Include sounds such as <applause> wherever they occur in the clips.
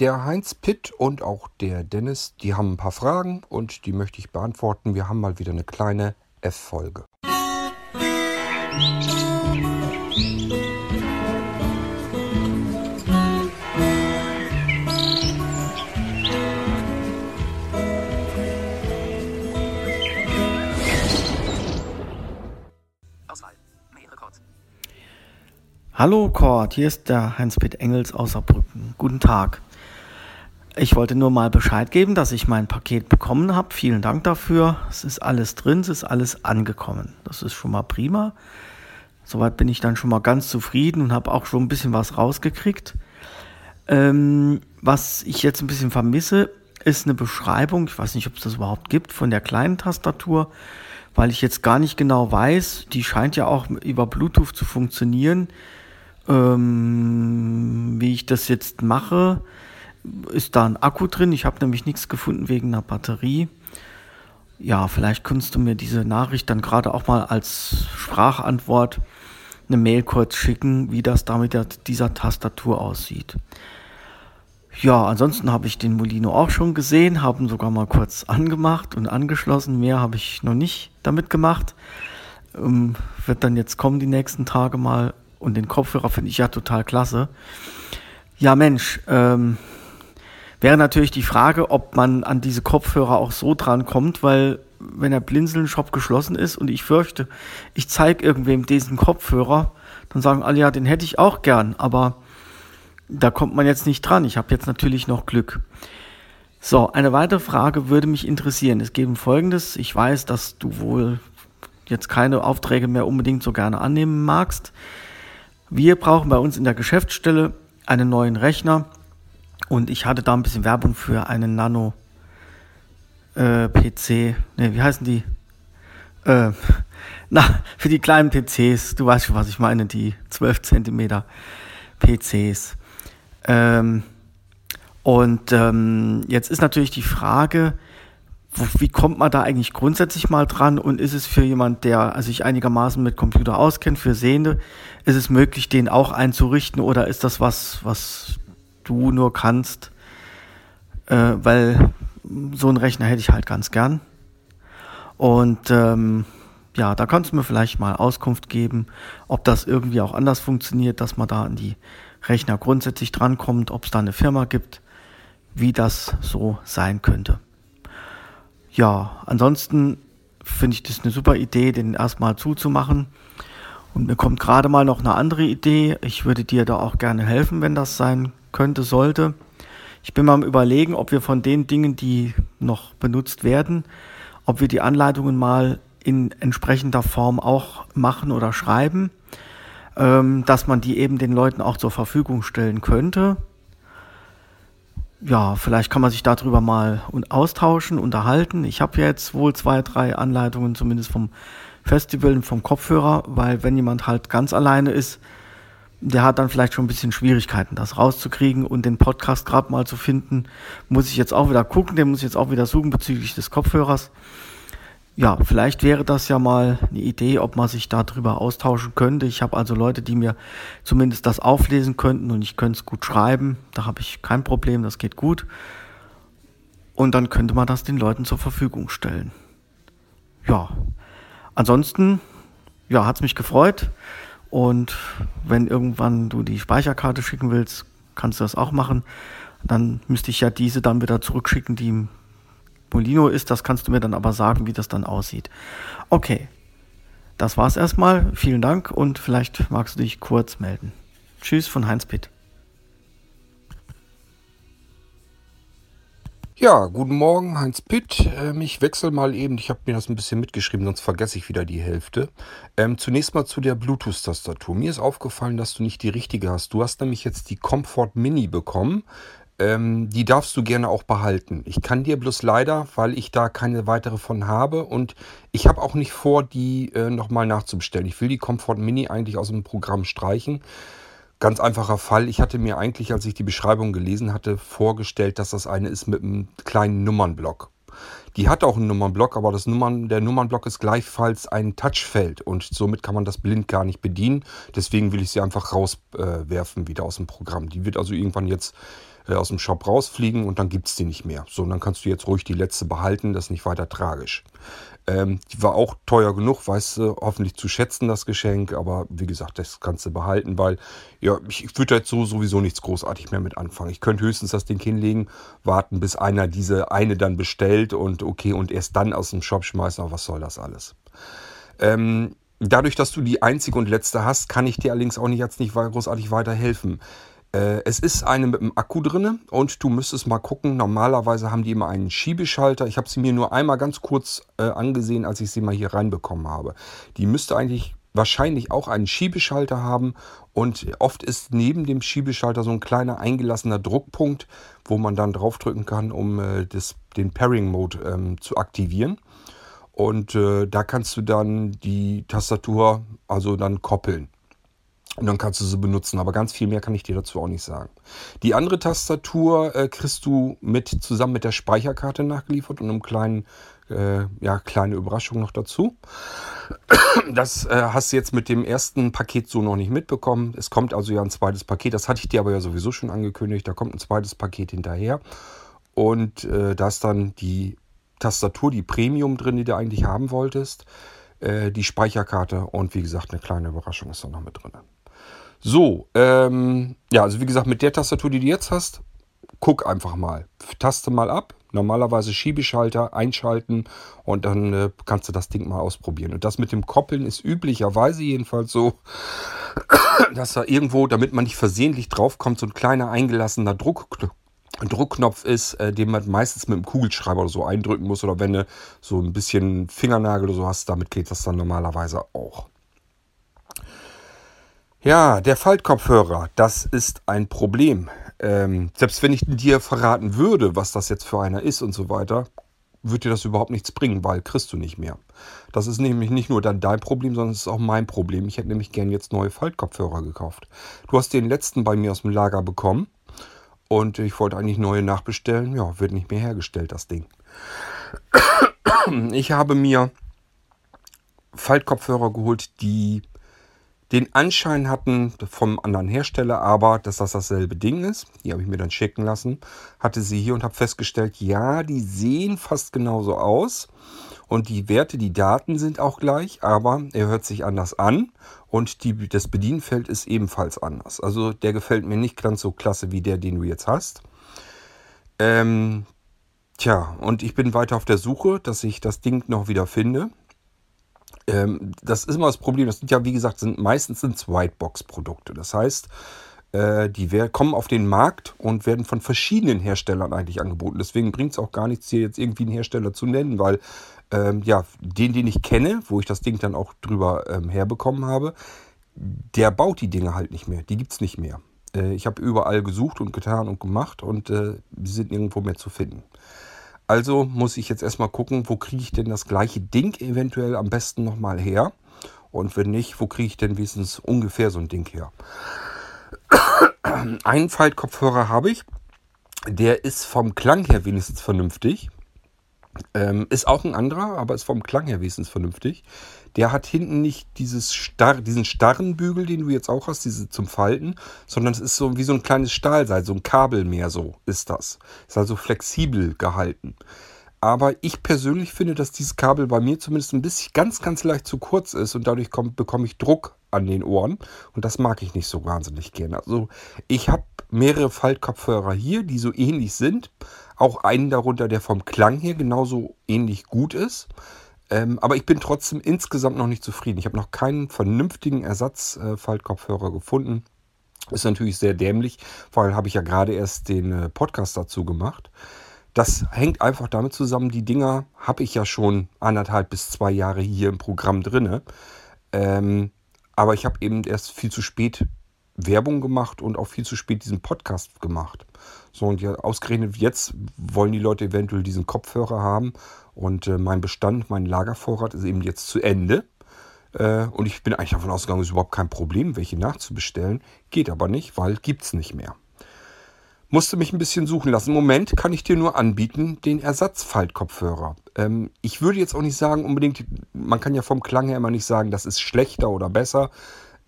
Der Heinz Pitt und auch der Dennis, die haben ein paar Fragen und die möchte ich beantworten. Wir haben mal wieder eine kleine F-Folge. Hallo Kurt, hier ist der Heinz-Pitt Engels aus Saarbrücken. Guten Tag. Ich wollte nur mal Bescheid geben, dass ich mein Paket bekommen habe. Vielen Dank dafür. Es ist alles drin, es ist alles angekommen. Das ist schon mal prima. Soweit bin ich dann schon mal ganz zufrieden und habe auch schon ein bisschen was rausgekriegt. Ähm, was ich jetzt ein bisschen vermisse, ist eine Beschreibung, ich weiß nicht, ob es das überhaupt gibt, von der kleinen Tastatur, weil ich jetzt gar nicht genau weiß, die scheint ja auch über Bluetooth zu funktionieren ähm, wie ich das jetzt mache, ist da ein Akku drin. Ich habe nämlich nichts gefunden wegen einer Batterie. Ja, vielleicht kannst du mir diese Nachricht dann gerade auch mal als Sprachantwort eine Mail kurz schicken, wie das da mit der, dieser Tastatur aussieht. Ja, ansonsten habe ich den Molino auch schon gesehen, habe ihn sogar mal kurz angemacht und angeschlossen. Mehr habe ich noch nicht damit gemacht. Ähm, wird dann jetzt kommen die nächsten Tage mal und den Kopfhörer finde ich ja total klasse. Ja, Mensch, ähm, wäre natürlich die Frage, ob man an diese Kopfhörer auch so dran kommt, weil wenn der Blinzeln-Shop geschlossen ist und ich fürchte, ich zeige irgendwem diesen Kopfhörer, dann sagen alle, ja, den hätte ich auch gern, aber da kommt man jetzt nicht dran. Ich habe jetzt natürlich noch Glück. So, eine weitere Frage würde mich interessieren. Es um Folgendes. Ich weiß, dass du wohl jetzt keine Aufträge mehr unbedingt so gerne annehmen magst. Wir brauchen bei uns in der Geschäftsstelle einen neuen Rechner und ich hatte da ein bisschen Werbung für einen Nano äh, PC. Ne, wie heißen die? Äh, <laughs> na, für die kleinen PCs. Du weißt schon, was ich meine, die 12 Zentimeter PCs. Ähm, und ähm, jetzt ist natürlich die Frage, wie kommt man da eigentlich grundsätzlich mal dran und ist es für jemand, der sich einigermaßen mit Computer auskennt, für Sehende, ist es möglich, den auch einzurichten oder ist das was, was du nur kannst? Äh, weil so einen Rechner hätte ich halt ganz gern. Und ähm, ja, da kannst du mir vielleicht mal Auskunft geben, ob das irgendwie auch anders funktioniert, dass man da an die Rechner grundsätzlich drankommt, ob es da eine Firma gibt, wie das so sein könnte ja, ansonsten finde ich das eine super Idee, den erstmal zuzumachen. Und mir kommt gerade mal noch eine andere Idee. Ich würde dir da auch gerne helfen, wenn das sein könnte, sollte. Ich bin mal am Überlegen, ob wir von den Dingen, die noch benutzt werden, ob wir die Anleitungen mal in entsprechender Form auch machen oder schreiben, ähm, dass man die eben den Leuten auch zur Verfügung stellen könnte ja, vielleicht kann man sich darüber mal austauschen, unterhalten. Ich habe jetzt wohl zwei, drei Anleitungen, zumindest vom Festival und vom Kopfhörer, weil wenn jemand halt ganz alleine ist, der hat dann vielleicht schon ein bisschen Schwierigkeiten, das rauszukriegen und den Podcast gerade mal zu finden. Muss ich jetzt auch wieder gucken, den muss ich jetzt auch wieder suchen bezüglich des Kopfhörers ja, vielleicht wäre das ja mal eine Idee, ob man sich darüber austauschen könnte. Ich habe also Leute, die mir zumindest das auflesen könnten und ich könnte es gut schreiben. Da habe ich kein Problem, das geht gut. Und dann könnte man das den Leuten zur Verfügung stellen. Ja, ansonsten, ja, hat es mich gefreut. Und wenn irgendwann du die Speicherkarte schicken willst, kannst du das auch machen. Dann müsste ich ja diese dann wieder zurückschicken, die Molino ist. Das kannst du mir dann aber sagen, wie das dann aussieht. Okay, das war's erstmal. Vielen Dank und vielleicht magst du dich kurz melden. Tschüss von Heinz Pitt. Ja, guten Morgen, Heinz Pitt. Ähm, ich wechsle mal eben, ich habe mir das ein bisschen mitgeschrieben, sonst vergesse ich wieder die Hälfte. Ähm, zunächst mal zu der Bluetooth-Tastatur. Mir ist aufgefallen, dass du nicht die richtige hast. Du hast nämlich jetzt die Comfort Mini bekommen ähm, die darfst du gerne auch behalten. Ich kann dir bloß leider, weil ich da keine weitere von habe und ich habe auch nicht vor, die äh, nochmal nachzubestellen. Ich will die Comfort Mini eigentlich aus dem Programm streichen. Ganz einfacher Fall. Ich hatte mir eigentlich, als ich die Beschreibung gelesen hatte, vorgestellt, dass das eine ist mit einem kleinen Nummernblock. Die hat auch einen Nummernblock, aber das Nummern, der Nummernblock ist gleichfalls ein Touchfeld und somit kann man das blind gar nicht bedienen. Deswegen will ich sie einfach rauswerfen äh, wieder aus dem Programm. Die wird also irgendwann jetzt aus dem Shop rausfliegen und dann gibt es die nicht mehr. So, und dann kannst du jetzt ruhig die letzte behalten, das ist nicht weiter tragisch. Ähm, die war auch teuer genug, weißt du, hoffentlich zu schätzen, das Geschenk. Aber wie gesagt, das kannst du behalten, weil ja, ich, ich würde jetzt so sowieso nichts großartig mehr mit anfangen. Ich könnte höchstens das Ding hinlegen, warten, bis einer diese eine dann bestellt und okay, und erst dann aus dem Shop schmeißen. Aber was soll das alles? Ähm, dadurch, dass du die einzige und letzte hast, kann ich dir allerdings auch nicht jetzt nicht großartig weiterhelfen. Äh, es ist eine mit einem Akku drin und du müsstest mal gucken. Normalerweise haben die immer einen Schiebeschalter. Ich habe sie mir nur einmal ganz kurz äh, angesehen, als ich sie mal hier reinbekommen habe. Die müsste eigentlich wahrscheinlich auch einen Schiebeschalter haben und oft ist neben dem Schiebeschalter so ein kleiner eingelassener Druckpunkt, wo man dann draufdrücken kann, um äh, das, den Pairing-Mode ähm, zu aktivieren. Und äh, da kannst du dann die Tastatur also dann koppeln. Und dann kannst du sie benutzen. Aber ganz viel mehr kann ich dir dazu auch nicht sagen. Die andere Tastatur äh, kriegst du mit, zusammen mit der Speicherkarte nachgeliefert und einem kleinen, äh, ja, kleine Überraschung noch dazu. Das äh, hast du jetzt mit dem ersten Paket so noch nicht mitbekommen. Es kommt also ja ein zweites Paket. Das hatte ich dir aber ja sowieso schon angekündigt. Da kommt ein zweites Paket hinterher. Und äh, da ist dann die Tastatur, die Premium drin, die du eigentlich haben wolltest. Äh, die Speicherkarte und wie gesagt, eine kleine Überraschung ist da noch mit drin. So, ähm, ja, also wie gesagt, mit der Tastatur, die du jetzt hast, guck einfach mal. Taste mal ab. Normalerweise Schiebeschalter einschalten und dann äh, kannst du das Ding mal ausprobieren. Und das mit dem Koppeln ist üblicherweise jedenfalls so, <coughs> dass da irgendwo, damit man nicht versehentlich draufkommt, so ein kleiner eingelassener Druck, Druckknopf ist, äh, den man meistens mit einem Kugelschreiber oder so eindrücken muss. Oder wenn du so ein bisschen Fingernagel oder so hast, damit geht das dann normalerweise auch. Ja, der Faltkopfhörer, das ist ein Problem. Ähm, selbst wenn ich dir verraten würde, was das jetzt für einer ist und so weiter, würde dir das überhaupt nichts bringen, weil kriegst du nicht mehr. Das ist nämlich nicht nur dann dein Problem, sondern es ist auch mein Problem. Ich hätte nämlich gern jetzt neue Faltkopfhörer gekauft. Du hast den letzten bei mir aus dem Lager bekommen und ich wollte eigentlich neue nachbestellen. Ja, wird nicht mehr hergestellt, das Ding. Ich habe mir Faltkopfhörer geholt, die den Anschein hatten vom anderen Hersteller, aber dass das dasselbe Ding ist. Die habe ich mir dann checken lassen. Hatte sie hier und habe festgestellt, ja, die sehen fast genauso aus. Und die Werte, die Daten sind auch gleich, aber er hört sich anders an und die, das Bedienfeld ist ebenfalls anders. Also der gefällt mir nicht ganz so klasse wie der, den du jetzt hast. Ähm, tja, und ich bin weiter auf der Suche, dass ich das Ding noch wieder finde. Ähm, das ist immer das Problem. Das sind ja, wie gesagt, sind, meistens sind Whitebox-Produkte. Das heißt, äh, die kommen auf den Markt und werden von verschiedenen Herstellern eigentlich angeboten. Deswegen bringt es auch gar nichts, hier jetzt irgendwie einen Hersteller zu nennen, weil ähm, ja, den, den ich kenne, wo ich das Ding dann auch drüber ähm, herbekommen habe, der baut die Dinge halt nicht mehr. Die gibt es nicht mehr. Äh, ich habe überall gesucht und getan und gemacht und äh, die sind nirgendwo mehr zu finden. Also muss ich jetzt erstmal gucken, wo kriege ich denn das gleiche Ding eventuell am besten nochmal her. Und wenn nicht, wo kriege ich denn wenigstens ungefähr so ein Ding her? <coughs> Einen Faltkopfhörer habe ich. Der ist vom Klang her wenigstens vernünftig. Ähm, ist auch ein anderer, aber ist vom Klang her wenigstens vernünftig. Der hat hinten nicht dieses starr, diesen starren Bügel, den du jetzt auch hast, diese zum Falten, sondern es ist so wie so ein kleines Stahlseil, so ein Kabel mehr so ist das. Ist also flexibel gehalten. Aber ich persönlich finde, dass dieses Kabel bei mir zumindest ein bisschen ganz, ganz leicht zu kurz ist und dadurch kommt, bekomme ich Druck an den Ohren und das mag ich nicht so wahnsinnig gerne. Also ich habe mehrere Faltkopfhörer hier, die so ähnlich sind. Auch einen darunter, der vom Klang her genauso ähnlich gut ist. Ähm, aber ich bin trotzdem insgesamt noch nicht zufrieden. Ich habe noch keinen vernünftigen Ersatzfaltkopfhörer gefunden. Ist natürlich sehr dämlich, weil habe ich ja gerade erst den äh, Podcast dazu gemacht. Das hängt einfach damit zusammen, die Dinger habe ich ja schon anderthalb bis zwei Jahre hier im Programm drin. Ähm, aber ich habe eben erst viel zu spät Werbung gemacht und auch viel zu spät diesen Podcast gemacht. So, und ja, ausgerechnet jetzt wollen die Leute eventuell diesen Kopfhörer haben und äh, mein Bestand, mein Lagervorrat ist eben jetzt zu Ende. Äh, und ich bin eigentlich davon ausgegangen, es ist überhaupt kein Problem, welche nachzubestellen. Geht aber nicht, weil gibt es nicht mehr. Musste mich ein bisschen suchen lassen. Im Moment kann ich dir nur anbieten, den Ersatzfaltkopfhörer. Ähm, ich würde jetzt auch nicht sagen, unbedingt, man kann ja vom Klang her immer nicht sagen, das ist schlechter oder besser.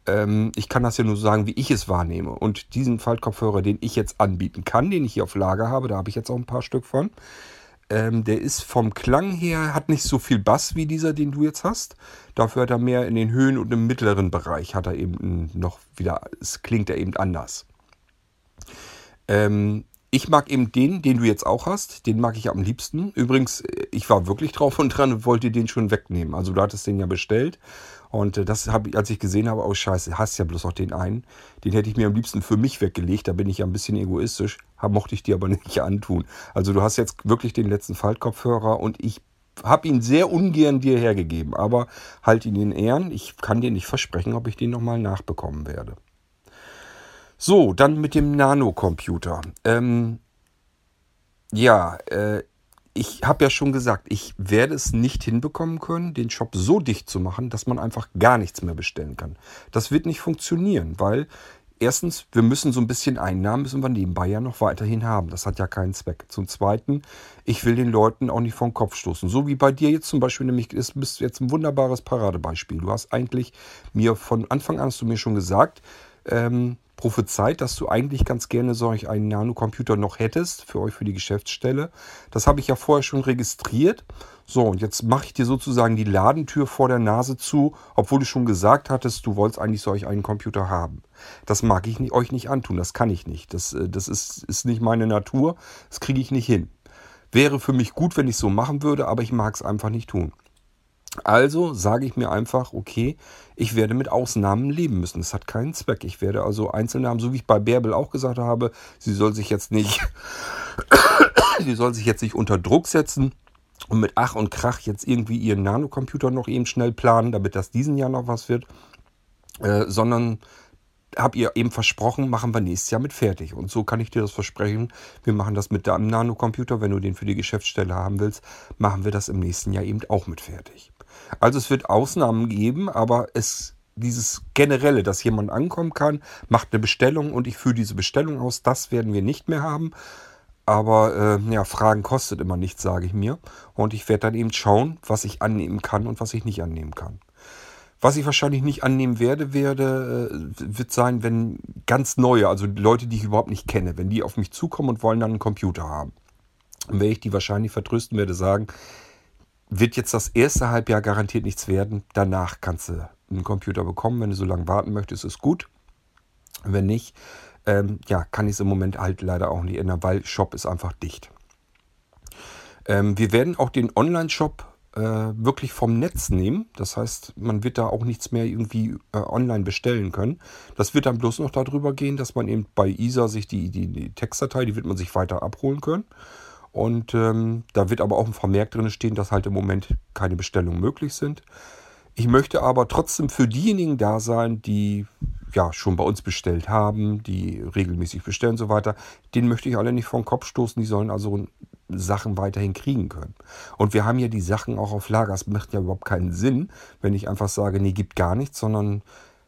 ähm, ich kann das ja nur sagen, wie ich es wahrnehme. Und diesen Faltkopfhörer, den ich jetzt anbieten kann, den ich hier auf Lager habe, da habe ich jetzt auch ein paar Stück von, ähm, der ist vom Klang her, hat nicht so viel Bass wie dieser, den du jetzt hast. Dafür hat er mehr in den Höhen und im mittleren Bereich, hat er eben noch wieder, es klingt er eben anders. Ähm, ich mag eben den, den du jetzt auch hast. Den mag ich am liebsten. Übrigens, ich war wirklich drauf und dran und wollte den schon wegnehmen. Also du hattest den ja bestellt. Und äh, das habe ich, als ich gesehen habe, oh scheiße, hast ja bloß noch den einen. Den hätte ich mir am liebsten für mich weggelegt. Da bin ich ja ein bisschen egoistisch. Mochte ich dir aber <laughs> nicht antun. Also du hast jetzt wirklich den letzten Faltkopfhörer und ich habe ihn sehr ungern dir hergegeben. Aber halt ihn in Ehren. Ich kann dir nicht versprechen, ob ich den nochmal nachbekommen werde. So, dann mit dem Nanocomputer. Ähm, ja, äh, ich habe ja schon gesagt, ich werde es nicht hinbekommen können, den Shop so dicht zu machen, dass man einfach gar nichts mehr bestellen kann. Das wird nicht funktionieren, weil erstens, wir müssen so ein bisschen Einnahmen, müssen wir nebenbei ja noch weiterhin haben. Das hat ja keinen Zweck. Zum Zweiten, ich will den Leuten auch nicht vom Kopf stoßen. So wie bei dir jetzt zum Beispiel, nämlich, ist bist jetzt ein wunderbares Paradebeispiel. Du hast eigentlich mir von Anfang an, hast du mir schon gesagt, ähm, prophezeit, dass du eigentlich ganz gerne solch einen Nanocomputer noch hättest für euch für die Geschäftsstelle. Das habe ich ja vorher schon registriert. So, und jetzt mache ich dir sozusagen die Ladentür vor der Nase zu, obwohl du schon gesagt hattest, du wolltest eigentlich solch einen Computer haben. Das mag ich nicht, euch nicht antun, das kann ich nicht. Das, äh, das ist, ist nicht meine Natur, das kriege ich nicht hin. Wäre für mich gut, wenn ich es so machen würde, aber ich mag es einfach nicht tun. Also sage ich mir einfach, okay, ich werde mit Ausnahmen leben müssen. Das hat keinen Zweck. Ich werde also Einzelnamen, so wie ich bei Bärbel auch gesagt habe, sie soll sich jetzt nicht, <coughs> sie soll sich jetzt nicht unter Druck setzen und mit Ach und Krach jetzt irgendwie ihren Nanocomputer noch eben schnell planen, damit das diesen Jahr noch was wird, äh, sondern habe ihr eben versprochen, machen wir nächstes Jahr mit fertig. Und so kann ich dir das versprechen. Wir machen das mit deinem Nanocomputer. Wenn du den für die Geschäftsstelle haben willst, machen wir das im nächsten Jahr eben auch mit fertig. Also es wird Ausnahmen geben, aber es dieses generelle, dass jemand ankommen kann, macht eine Bestellung und ich führe diese Bestellung aus, das werden wir nicht mehr haben. Aber äh, ja, Fragen kostet immer nichts, sage ich mir. Und ich werde dann eben schauen, was ich annehmen kann und was ich nicht annehmen kann. Was ich wahrscheinlich nicht annehmen werde, werde, äh, wird sein, wenn ganz neue, also Leute, die ich überhaupt nicht kenne, wenn die auf mich zukommen und wollen dann einen Computer haben. Dann werde ich die wahrscheinlich vertrösten, werde sagen, wird jetzt das erste Halbjahr garantiert nichts werden. Danach kannst du einen Computer bekommen. Wenn du so lange warten möchtest, ist gut. Wenn nicht, ähm, ja, kann ich es im Moment halt leider auch nicht ändern, weil Shop ist einfach dicht. Ähm, wir werden auch den Online-Shop äh, wirklich vom Netz nehmen. Das heißt, man wird da auch nichts mehr irgendwie äh, online bestellen können. Das wird dann bloß noch darüber gehen, dass man eben bei ISA sich die, die, die Textdatei, die wird man sich weiter abholen können. Und ähm, da wird aber auch ein Vermerk drin stehen, dass halt im Moment keine Bestellungen möglich sind. Ich möchte aber trotzdem für diejenigen da sein, die ja schon bei uns bestellt haben, die regelmäßig bestellen und so weiter. Den möchte ich alle nicht den Kopf stoßen. Die sollen also Sachen weiterhin kriegen können. Und wir haben ja die Sachen auch auf Lager. Es macht ja überhaupt keinen Sinn, wenn ich einfach sage, nee, gibt gar nichts, sondern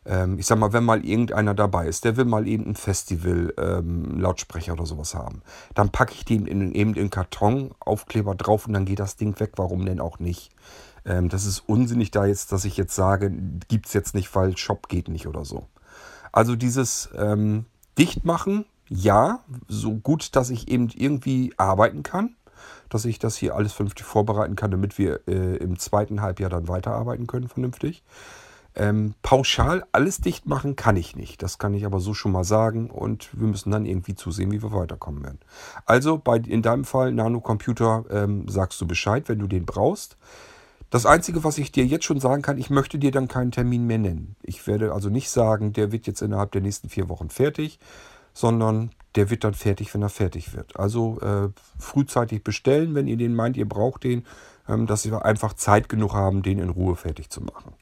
ähm, ich sag mal, wenn mal irgendeiner dabei ist, der will mal eben ein Festival ähm, Lautsprecher oder sowas haben, dann packe ich den in, eben in Karton, Aufkleber drauf und dann geht das Ding weg. Warum denn auch nicht? Ähm, das ist unsinnig da jetzt, dass ich jetzt sage, gibt es jetzt nicht, weil Shop geht nicht oder so. Also dieses ähm, Dichtmachen, ja, so gut, dass ich eben irgendwie arbeiten kann, dass ich das hier alles vernünftig vorbereiten kann, damit wir äh, im zweiten Halbjahr dann weiterarbeiten können vernünftig. Ähm, pauschal alles dicht machen kann ich nicht. Das kann ich aber so schon mal sagen und wir müssen dann irgendwie zusehen, wie wir weiterkommen werden. Also bei, in deinem Fall Nanocomputer ähm, sagst du Bescheid, wenn du den brauchst. Das Einzige, was ich dir jetzt schon sagen kann, ich möchte dir dann keinen Termin mehr nennen. Ich werde also nicht sagen, der wird jetzt innerhalb der nächsten vier Wochen fertig, sondern der wird dann fertig, wenn er fertig wird. Also äh, frühzeitig bestellen, wenn ihr den meint, ihr braucht den, ähm, dass wir einfach Zeit genug haben, den in Ruhe fertig zu machen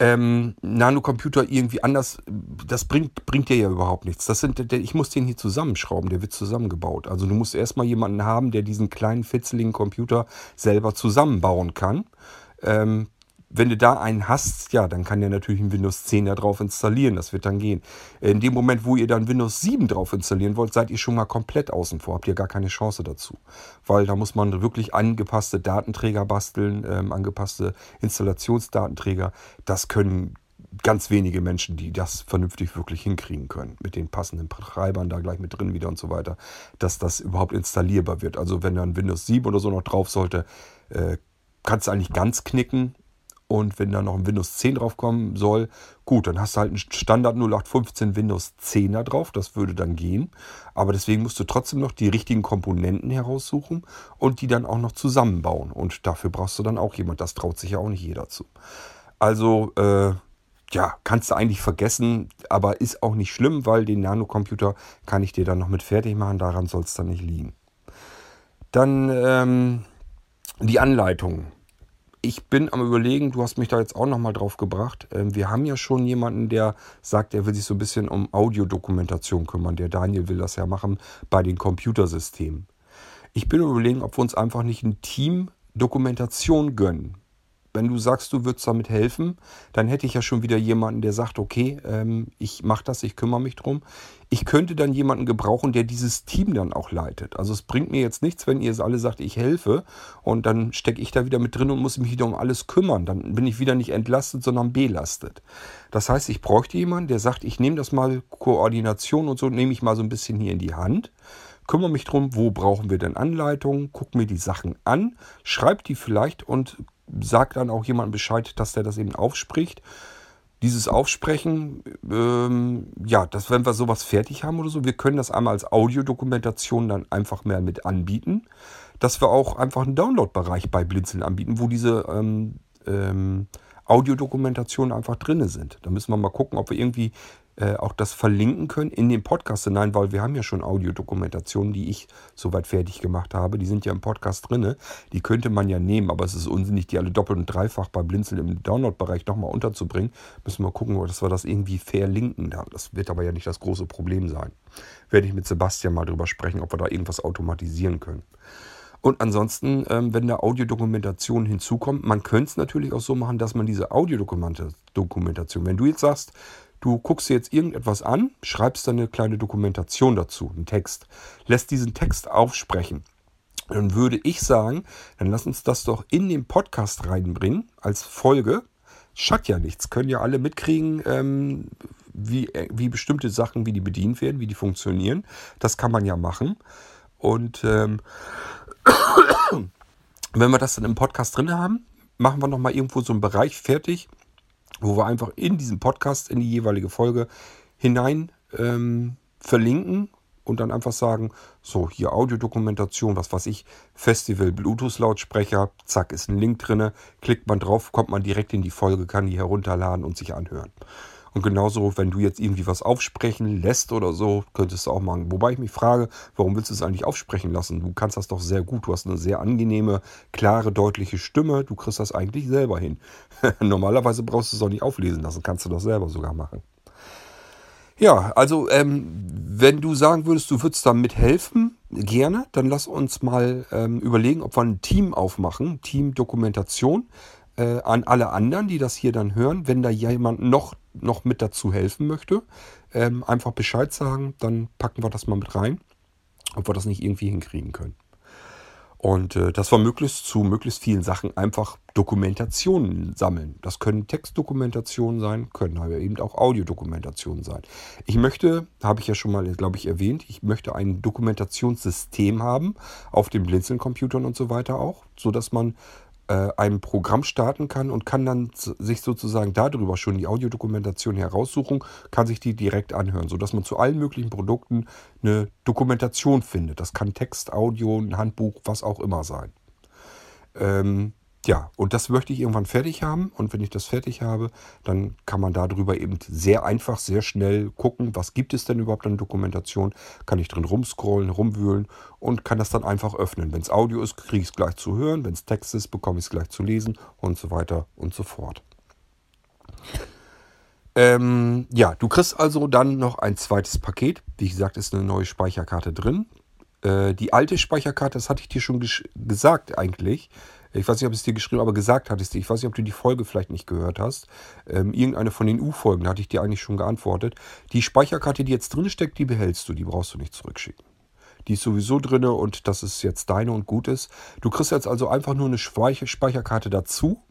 ähm, Nanocomputer irgendwie anders, das bringt, bringt dir ja überhaupt nichts. Das sind, ich muss den hier zusammenschrauben, der wird zusammengebaut. Also du musst erstmal jemanden haben, der diesen kleinen fitzeligen Computer selber zusammenbauen kann. Ähm, wenn du da einen hast, ja, dann kann der natürlich ein Windows 10 da drauf installieren. Das wird dann gehen. In dem Moment, wo ihr dann Windows 7 drauf installieren wollt, seid ihr schon mal komplett außen vor. Habt ihr gar keine Chance dazu. Weil da muss man wirklich angepasste Datenträger basteln, ähm, angepasste Installationsdatenträger. Das können ganz wenige Menschen, die das vernünftig wirklich hinkriegen können. Mit den passenden Treibern da gleich mit drin wieder und so weiter, dass das überhaupt installierbar wird. Also wenn dann Windows 7 oder so noch drauf sollte, äh, kannst du eigentlich ganz knicken. Und wenn da noch ein Windows 10 draufkommen soll, gut, dann hast du halt einen Standard 0815 Windows 10er drauf. Das würde dann gehen. Aber deswegen musst du trotzdem noch die richtigen Komponenten heraussuchen und die dann auch noch zusammenbauen. Und dafür brauchst du dann auch jemand. Das traut sich ja auch nicht jeder zu. Also, äh, ja, kannst du eigentlich vergessen, aber ist auch nicht schlimm, weil den Nanocomputer kann ich dir dann noch mit fertig machen. Daran soll es dann nicht liegen. Dann ähm, die Anleitung. Ich bin am Überlegen, du hast mich da jetzt auch nochmal drauf gebracht. Ähm, wir haben ja schon jemanden, der sagt, er will sich so ein bisschen um Audiodokumentation kümmern. Der Daniel will das ja machen bei den Computersystemen. Ich bin überlegen, ob wir uns einfach nicht ein Team Dokumentation gönnen wenn du sagst, du würdest damit helfen, dann hätte ich ja schon wieder jemanden, der sagt, okay, ähm, ich mache das, ich kümmere mich drum. Ich könnte dann jemanden gebrauchen, der dieses Team dann auch leitet. Also es bringt mir jetzt nichts, wenn ihr es alle sagt, ich helfe und dann stecke ich da wieder mit drin und muss mich wieder um alles kümmern. Dann bin ich wieder nicht entlastet, sondern belastet. Das heißt, ich bräuchte jemanden, der sagt, ich nehme das mal Koordination und so, nehme ich mal so ein bisschen hier in die Hand kümmere mich drum, wo brauchen wir denn Anleitungen, guck mir die Sachen an, schreib die vielleicht und sagt dann auch jemand Bescheid, dass der das eben aufspricht. Dieses Aufsprechen, ähm, ja, dass wenn wir sowas fertig haben oder so, wir können das einmal als Audiodokumentation dann einfach mehr mit anbieten, dass wir auch einfach einen Download-Bereich bei Blinzeln anbieten, wo diese ähm, ähm, Audiodokumentationen einfach drin sind. Da müssen wir mal gucken, ob wir irgendwie äh, auch das verlinken können in den Podcast hinein, weil wir haben ja schon Audiodokumentationen, die ich soweit fertig gemacht habe. Die sind ja im Podcast drin. Die könnte man ja nehmen, aber es ist unsinnig, die alle doppelt und dreifach bei Blinzeln im Download-Bereich nochmal unterzubringen. Müssen wir gucken, dass wir das irgendwie verlinken. Das wird aber ja nicht das große Problem sein. Werde ich mit Sebastian mal drüber sprechen, ob wir da irgendwas automatisieren können. Und ansonsten, ähm, wenn da Audiodokumentation hinzukommt, man könnte es natürlich auch so machen, dass man diese Audiodokumentation, wenn du jetzt sagst, Du guckst dir jetzt irgendetwas an, schreibst dann eine kleine Dokumentation dazu, einen Text, lässt diesen Text aufsprechen. Dann würde ich sagen, dann lass uns das doch in den Podcast reinbringen als Folge. Schadet ja nichts, können ja alle mitkriegen, ähm, wie, wie bestimmte Sachen, wie die bedient werden, wie die funktionieren. Das kann man ja machen. Und ähm, <coughs> wenn wir das dann im Podcast drin haben, machen wir nochmal irgendwo so einen Bereich fertig, wo wir einfach in diesen Podcast, in die jeweilige Folge hinein ähm, verlinken und dann einfach sagen, so hier Audiodokumentation, was weiß ich, Festival Bluetooth-Lautsprecher, zack, ist ein Link drin, klickt man drauf, kommt man direkt in die Folge, kann die herunterladen und sich anhören. Und genauso, wenn du jetzt irgendwie was aufsprechen lässt oder so, könntest du auch machen. Wobei ich mich frage, warum willst du es eigentlich aufsprechen lassen? Du kannst das doch sehr gut. Du hast eine sehr angenehme, klare, deutliche Stimme. Du kriegst das eigentlich selber hin. <laughs> Normalerweise brauchst du es auch nicht auflesen lassen. Kannst du doch selber sogar machen. Ja, also ähm, wenn du sagen würdest, du würdest damit helfen, gerne, dann lass uns mal ähm, überlegen, ob wir ein Team aufmachen, Team Dokumentation äh, an alle anderen, die das hier dann hören, wenn da jemand noch, noch mit dazu helfen möchte, ähm, einfach Bescheid sagen, dann packen wir das mal mit rein, ob wir das nicht irgendwie hinkriegen können. Und äh, das war möglichst zu möglichst vielen Sachen einfach Dokumentationen sammeln. Das können Textdokumentationen sein, können aber eben auch Audiodokumentationen sein. Ich möchte, habe ich ja schon mal, glaube ich, erwähnt, ich möchte ein Dokumentationssystem haben auf den Blinzeln-Computern und so weiter auch, sodass man äh, ein Programm starten kann und kann dann sich sozusagen darüber schon die Audiodokumentation heraussuchen, kann sich die direkt anhören, sodass man zu allen möglichen Produkten eine Dokumentation findet. Das kann Text, Audio, ein Handbuch, was auch immer sein. Ähm, ja, und das möchte ich irgendwann fertig haben. Und wenn ich das fertig habe, dann kann man darüber eben sehr einfach, sehr schnell gucken, was gibt es denn überhaupt an Dokumentation. Kann ich drin rumscrollen, rumwühlen und kann das dann einfach öffnen. Wenn es Audio ist, kriege ich es gleich zu hören. Wenn es Text ist, bekomme ich es gleich zu lesen und so weiter und so fort. Ähm, ja, du kriegst also dann noch ein zweites Paket. Wie gesagt, ist eine neue Speicherkarte drin. Äh, die alte Speicherkarte, das hatte ich dir schon gesagt eigentlich ich weiß nicht, ob ich es dir geschrieben aber gesagt hattest. Ich weiß nicht, ob du die Folge vielleicht nicht gehört hast. Ähm, irgendeine von den U-Folgen hatte ich dir eigentlich schon geantwortet. Die Speicherkarte, die jetzt drin steckt, die behältst du. Die brauchst du nicht zurückschicken. Die ist sowieso drin und das ist jetzt deine und gut ist. Du kriegst jetzt also einfach nur eine Speicherkarte dazu.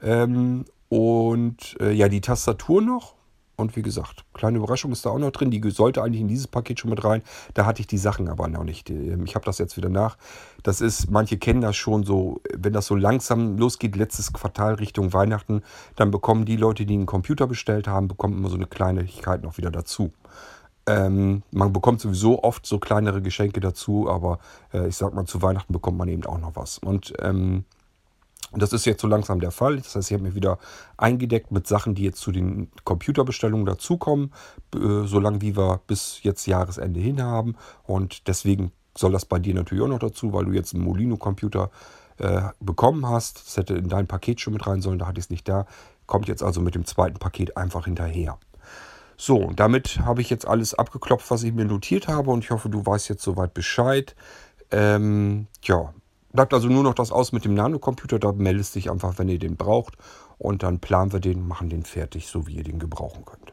Ähm, Und äh, ja, die Tastatur noch. Und wie gesagt, kleine Überraschung ist da auch noch drin. Die sollte eigentlich in dieses Paket schon mit rein. Da hatte ich die Sachen aber noch nicht. Ähm, ich habe das jetzt wieder nach. Das ist, manche kennen das schon so, wenn das so langsam losgeht, letztes Quartal Richtung Weihnachten, dann bekommen die Leute, die einen Computer bestellt haben, bekommen immer so eine Kleinigkeit noch wieder dazu. Ähm, man bekommt sowieso oft so kleinere Geschenke dazu, aber äh, ich sag mal, zu Weihnachten bekommt man eben auch noch was. Und ähm, das ist jetzt so langsam der Fall. Das heißt, ich habe mir wieder eingedeckt mit Sachen, die jetzt zu den Computerbestellungen dazukommen, äh, solange wie wir bis jetzt Jahresende hin haben. Und deswegen soll das bei dir natürlich auch noch dazu, weil du jetzt einen Molino-Computer äh, bekommen hast. Das hätte in dein Paket schon mit rein sollen, da hatte ich es nicht da. Kommt jetzt also mit dem zweiten Paket einfach hinterher. So, und damit habe ich jetzt alles abgeklopft, was ich mir notiert habe und ich hoffe, du weißt jetzt soweit Bescheid. Ähm, ja, bleibt also nur noch das aus mit dem Nanocomputer. Da meldest dich einfach, wenn ihr den braucht und dann planen wir den, machen den fertig, so wie ihr den gebrauchen könnt.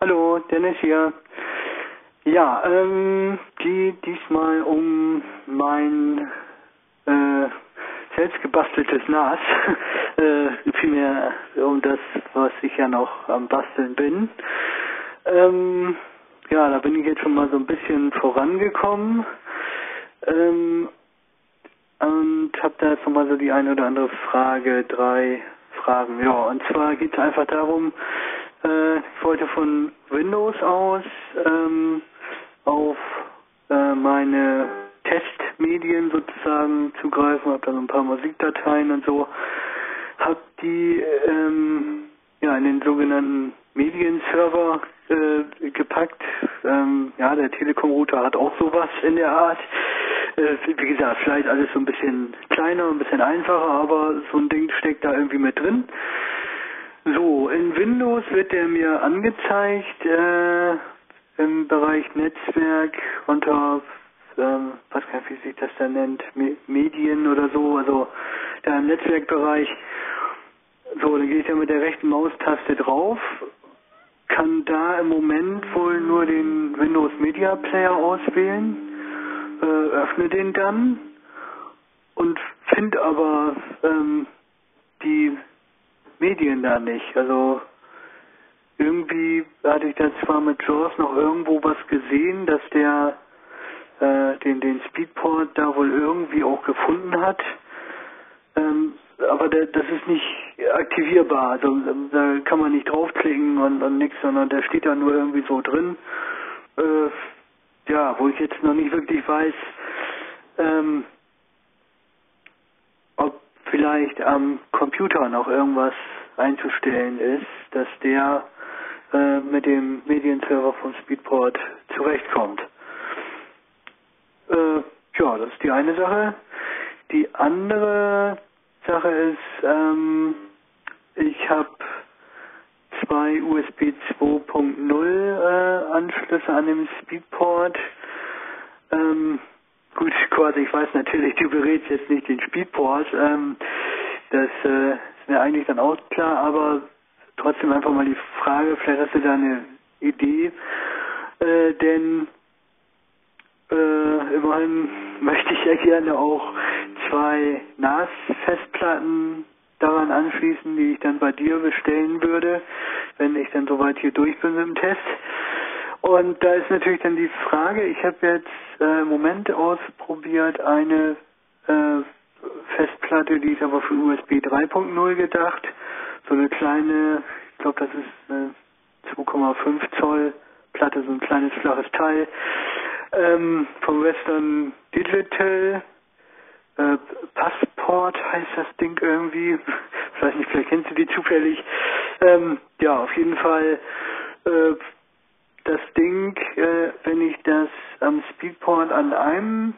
Hallo, Dennis hier. Ja, ähm, geht diesmal um mein äh, selbstgebasteltes NAS. <laughs> äh, vielmehr um das, was ich ja noch am Basteln bin. Ähm, ja, da bin ich jetzt schon mal so ein bisschen vorangekommen. Ähm, und habe da jetzt nochmal so die eine oder andere Frage, drei Fragen. Ja, und zwar geht es einfach darum, äh, ich wollte von Windows aus ähm, auf äh, meine Testmedien sozusagen zugreifen, habe da so ein paar Musikdateien und so, habe die ähm, ja in den sogenannten Medienserver äh, gepackt. Ähm, ja, der Telekom-Router hat auch sowas in der Art. Äh, wie gesagt, vielleicht alles so ein bisschen kleiner, ein bisschen einfacher, aber so ein Ding steckt da irgendwie mit drin. So, in Windows wird der mir angezeigt äh, im Bereich Netzwerk unter, ähm, was kann wie sich das da nennt, Me Medien oder so, also da im Netzwerkbereich. So, dann gehe ich da mit der rechten Maustaste drauf, kann da im Moment wohl nur den Windows Media Player auswählen, äh, öffne den dann und finde aber ähm, die Medien da nicht. Also irgendwie hatte ich da zwar mit Jaws noch irgendwo was gesehen, dass der äh, den, den Speedport da wohl irgendwie auch gefunden hat. Ähm, aber der, das ist nicht aktivierbar. Also da kann man nicht draufklicken und, und nichts, sondern der steht da nur irgendwie so drin. Äh, ja, wo ich jetzt noch nicht wirklich weiß, ähm, ob vielleicht am Computer noch irgendwas einzustellen ist, dass der äh, mit dem Medienserver von Speedport zurechtkommt. Äh, ja, das ist die eine Sache. Die andere Sache ist, ähm, ich habe zwei USB 2.0 äh, Anschlüsse an dem Speedport. Ähm, gut, quasi, ich weiß natürlich, du berätst jetzt nicht den Speedport. Ähm, das äh, ist mir eigentlich dann auch klar, aber trotzdem einfach mal die Frage, vielleicht hast du da eine Idee, äh, denn äh, immerhin möchte ich ja gerne auch zwei NAS-Festplatten daran anschließen, die ich dann bei dir bestellen würde, wenn ich dann soweit hier durch bin mit dem Test. Und da ist natürlich dann die Frage, ich habe jetzt äh, im Moment ausprobiert eine äh, Festplatte, die ist aber für USB 3.0 gedacht. So eine kleine, ich glaube, das ist eine 2,5 Zoll Platte, so ein kleines flaches Teil. Ähm, vom Western Digital äh, Passport heißt das Ding irgendwie. <laughs> Ich weiß nicht, vielleicht kennst du die zufällig. Ähm, ja, auf jeden Fall äh, das Ding, äh, wenn ich das am Speedport an einem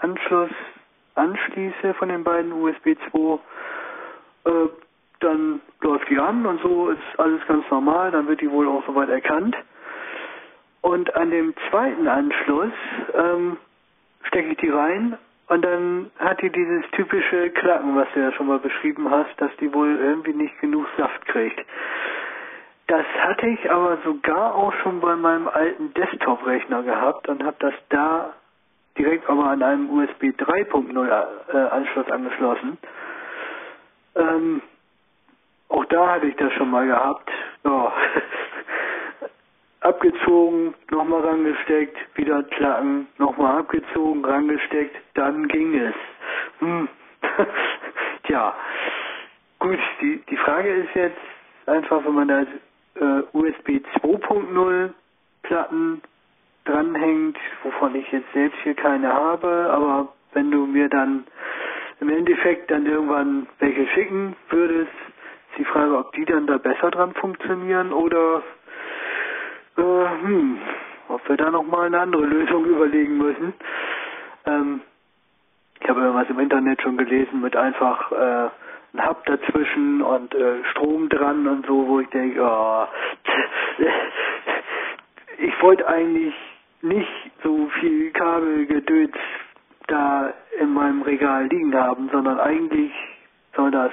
Anschluss anschließe von den beiden USB 2, äh, dann läuft die an und so ist alles ganz normal, dann wird die wohl auch soweit erkannt. Und an dem zweiten Anschluss ähm, stecke ich die rein und dann hat die dieses typische Klacken, was du ja schon mal beschrieben hast, dass die wohl irgendwie nicht genug Saft kriegt. Das hatte ich aber sogar auch schon bei meinem alten Desktop-Rechner gehabt und habe das da direkt aber an einem USB 3.0 äh, Anschluss angeschlossen. Ähm, auch da hatte ich das schon mal gehabt. Ja. <laughs> abgezogen, nochmal rangesteckt, wieder klacken, nochmal abgezogen, rangesteckt, dann ging es. Hm. <laughs> Tja, gut, die, die Frage ist jetzt einfach, wenn man da äh, USB 2.0 Platten dranhängt, wovon ich jetzt selbst hier keine habe, aber wenn du mir dann im Endeffekt dann irgendwann welche schicken würdest, ist die Frage, ob die dann da besser dran funktionieren oder äh, hm, ob wir da nochmal eine andere Lösung überlegen müssen. Ähm, ich habe irgendwas im Internet schon gelesen mit einfach äh, ein Hub dazwischen und äh, Strom dran und so, wo ich denke, oh, <laughs> ich wollte eigentlich nicht so viel Kabelgedöns da in meinem Regal liegen haben, sondern eigentlich soll das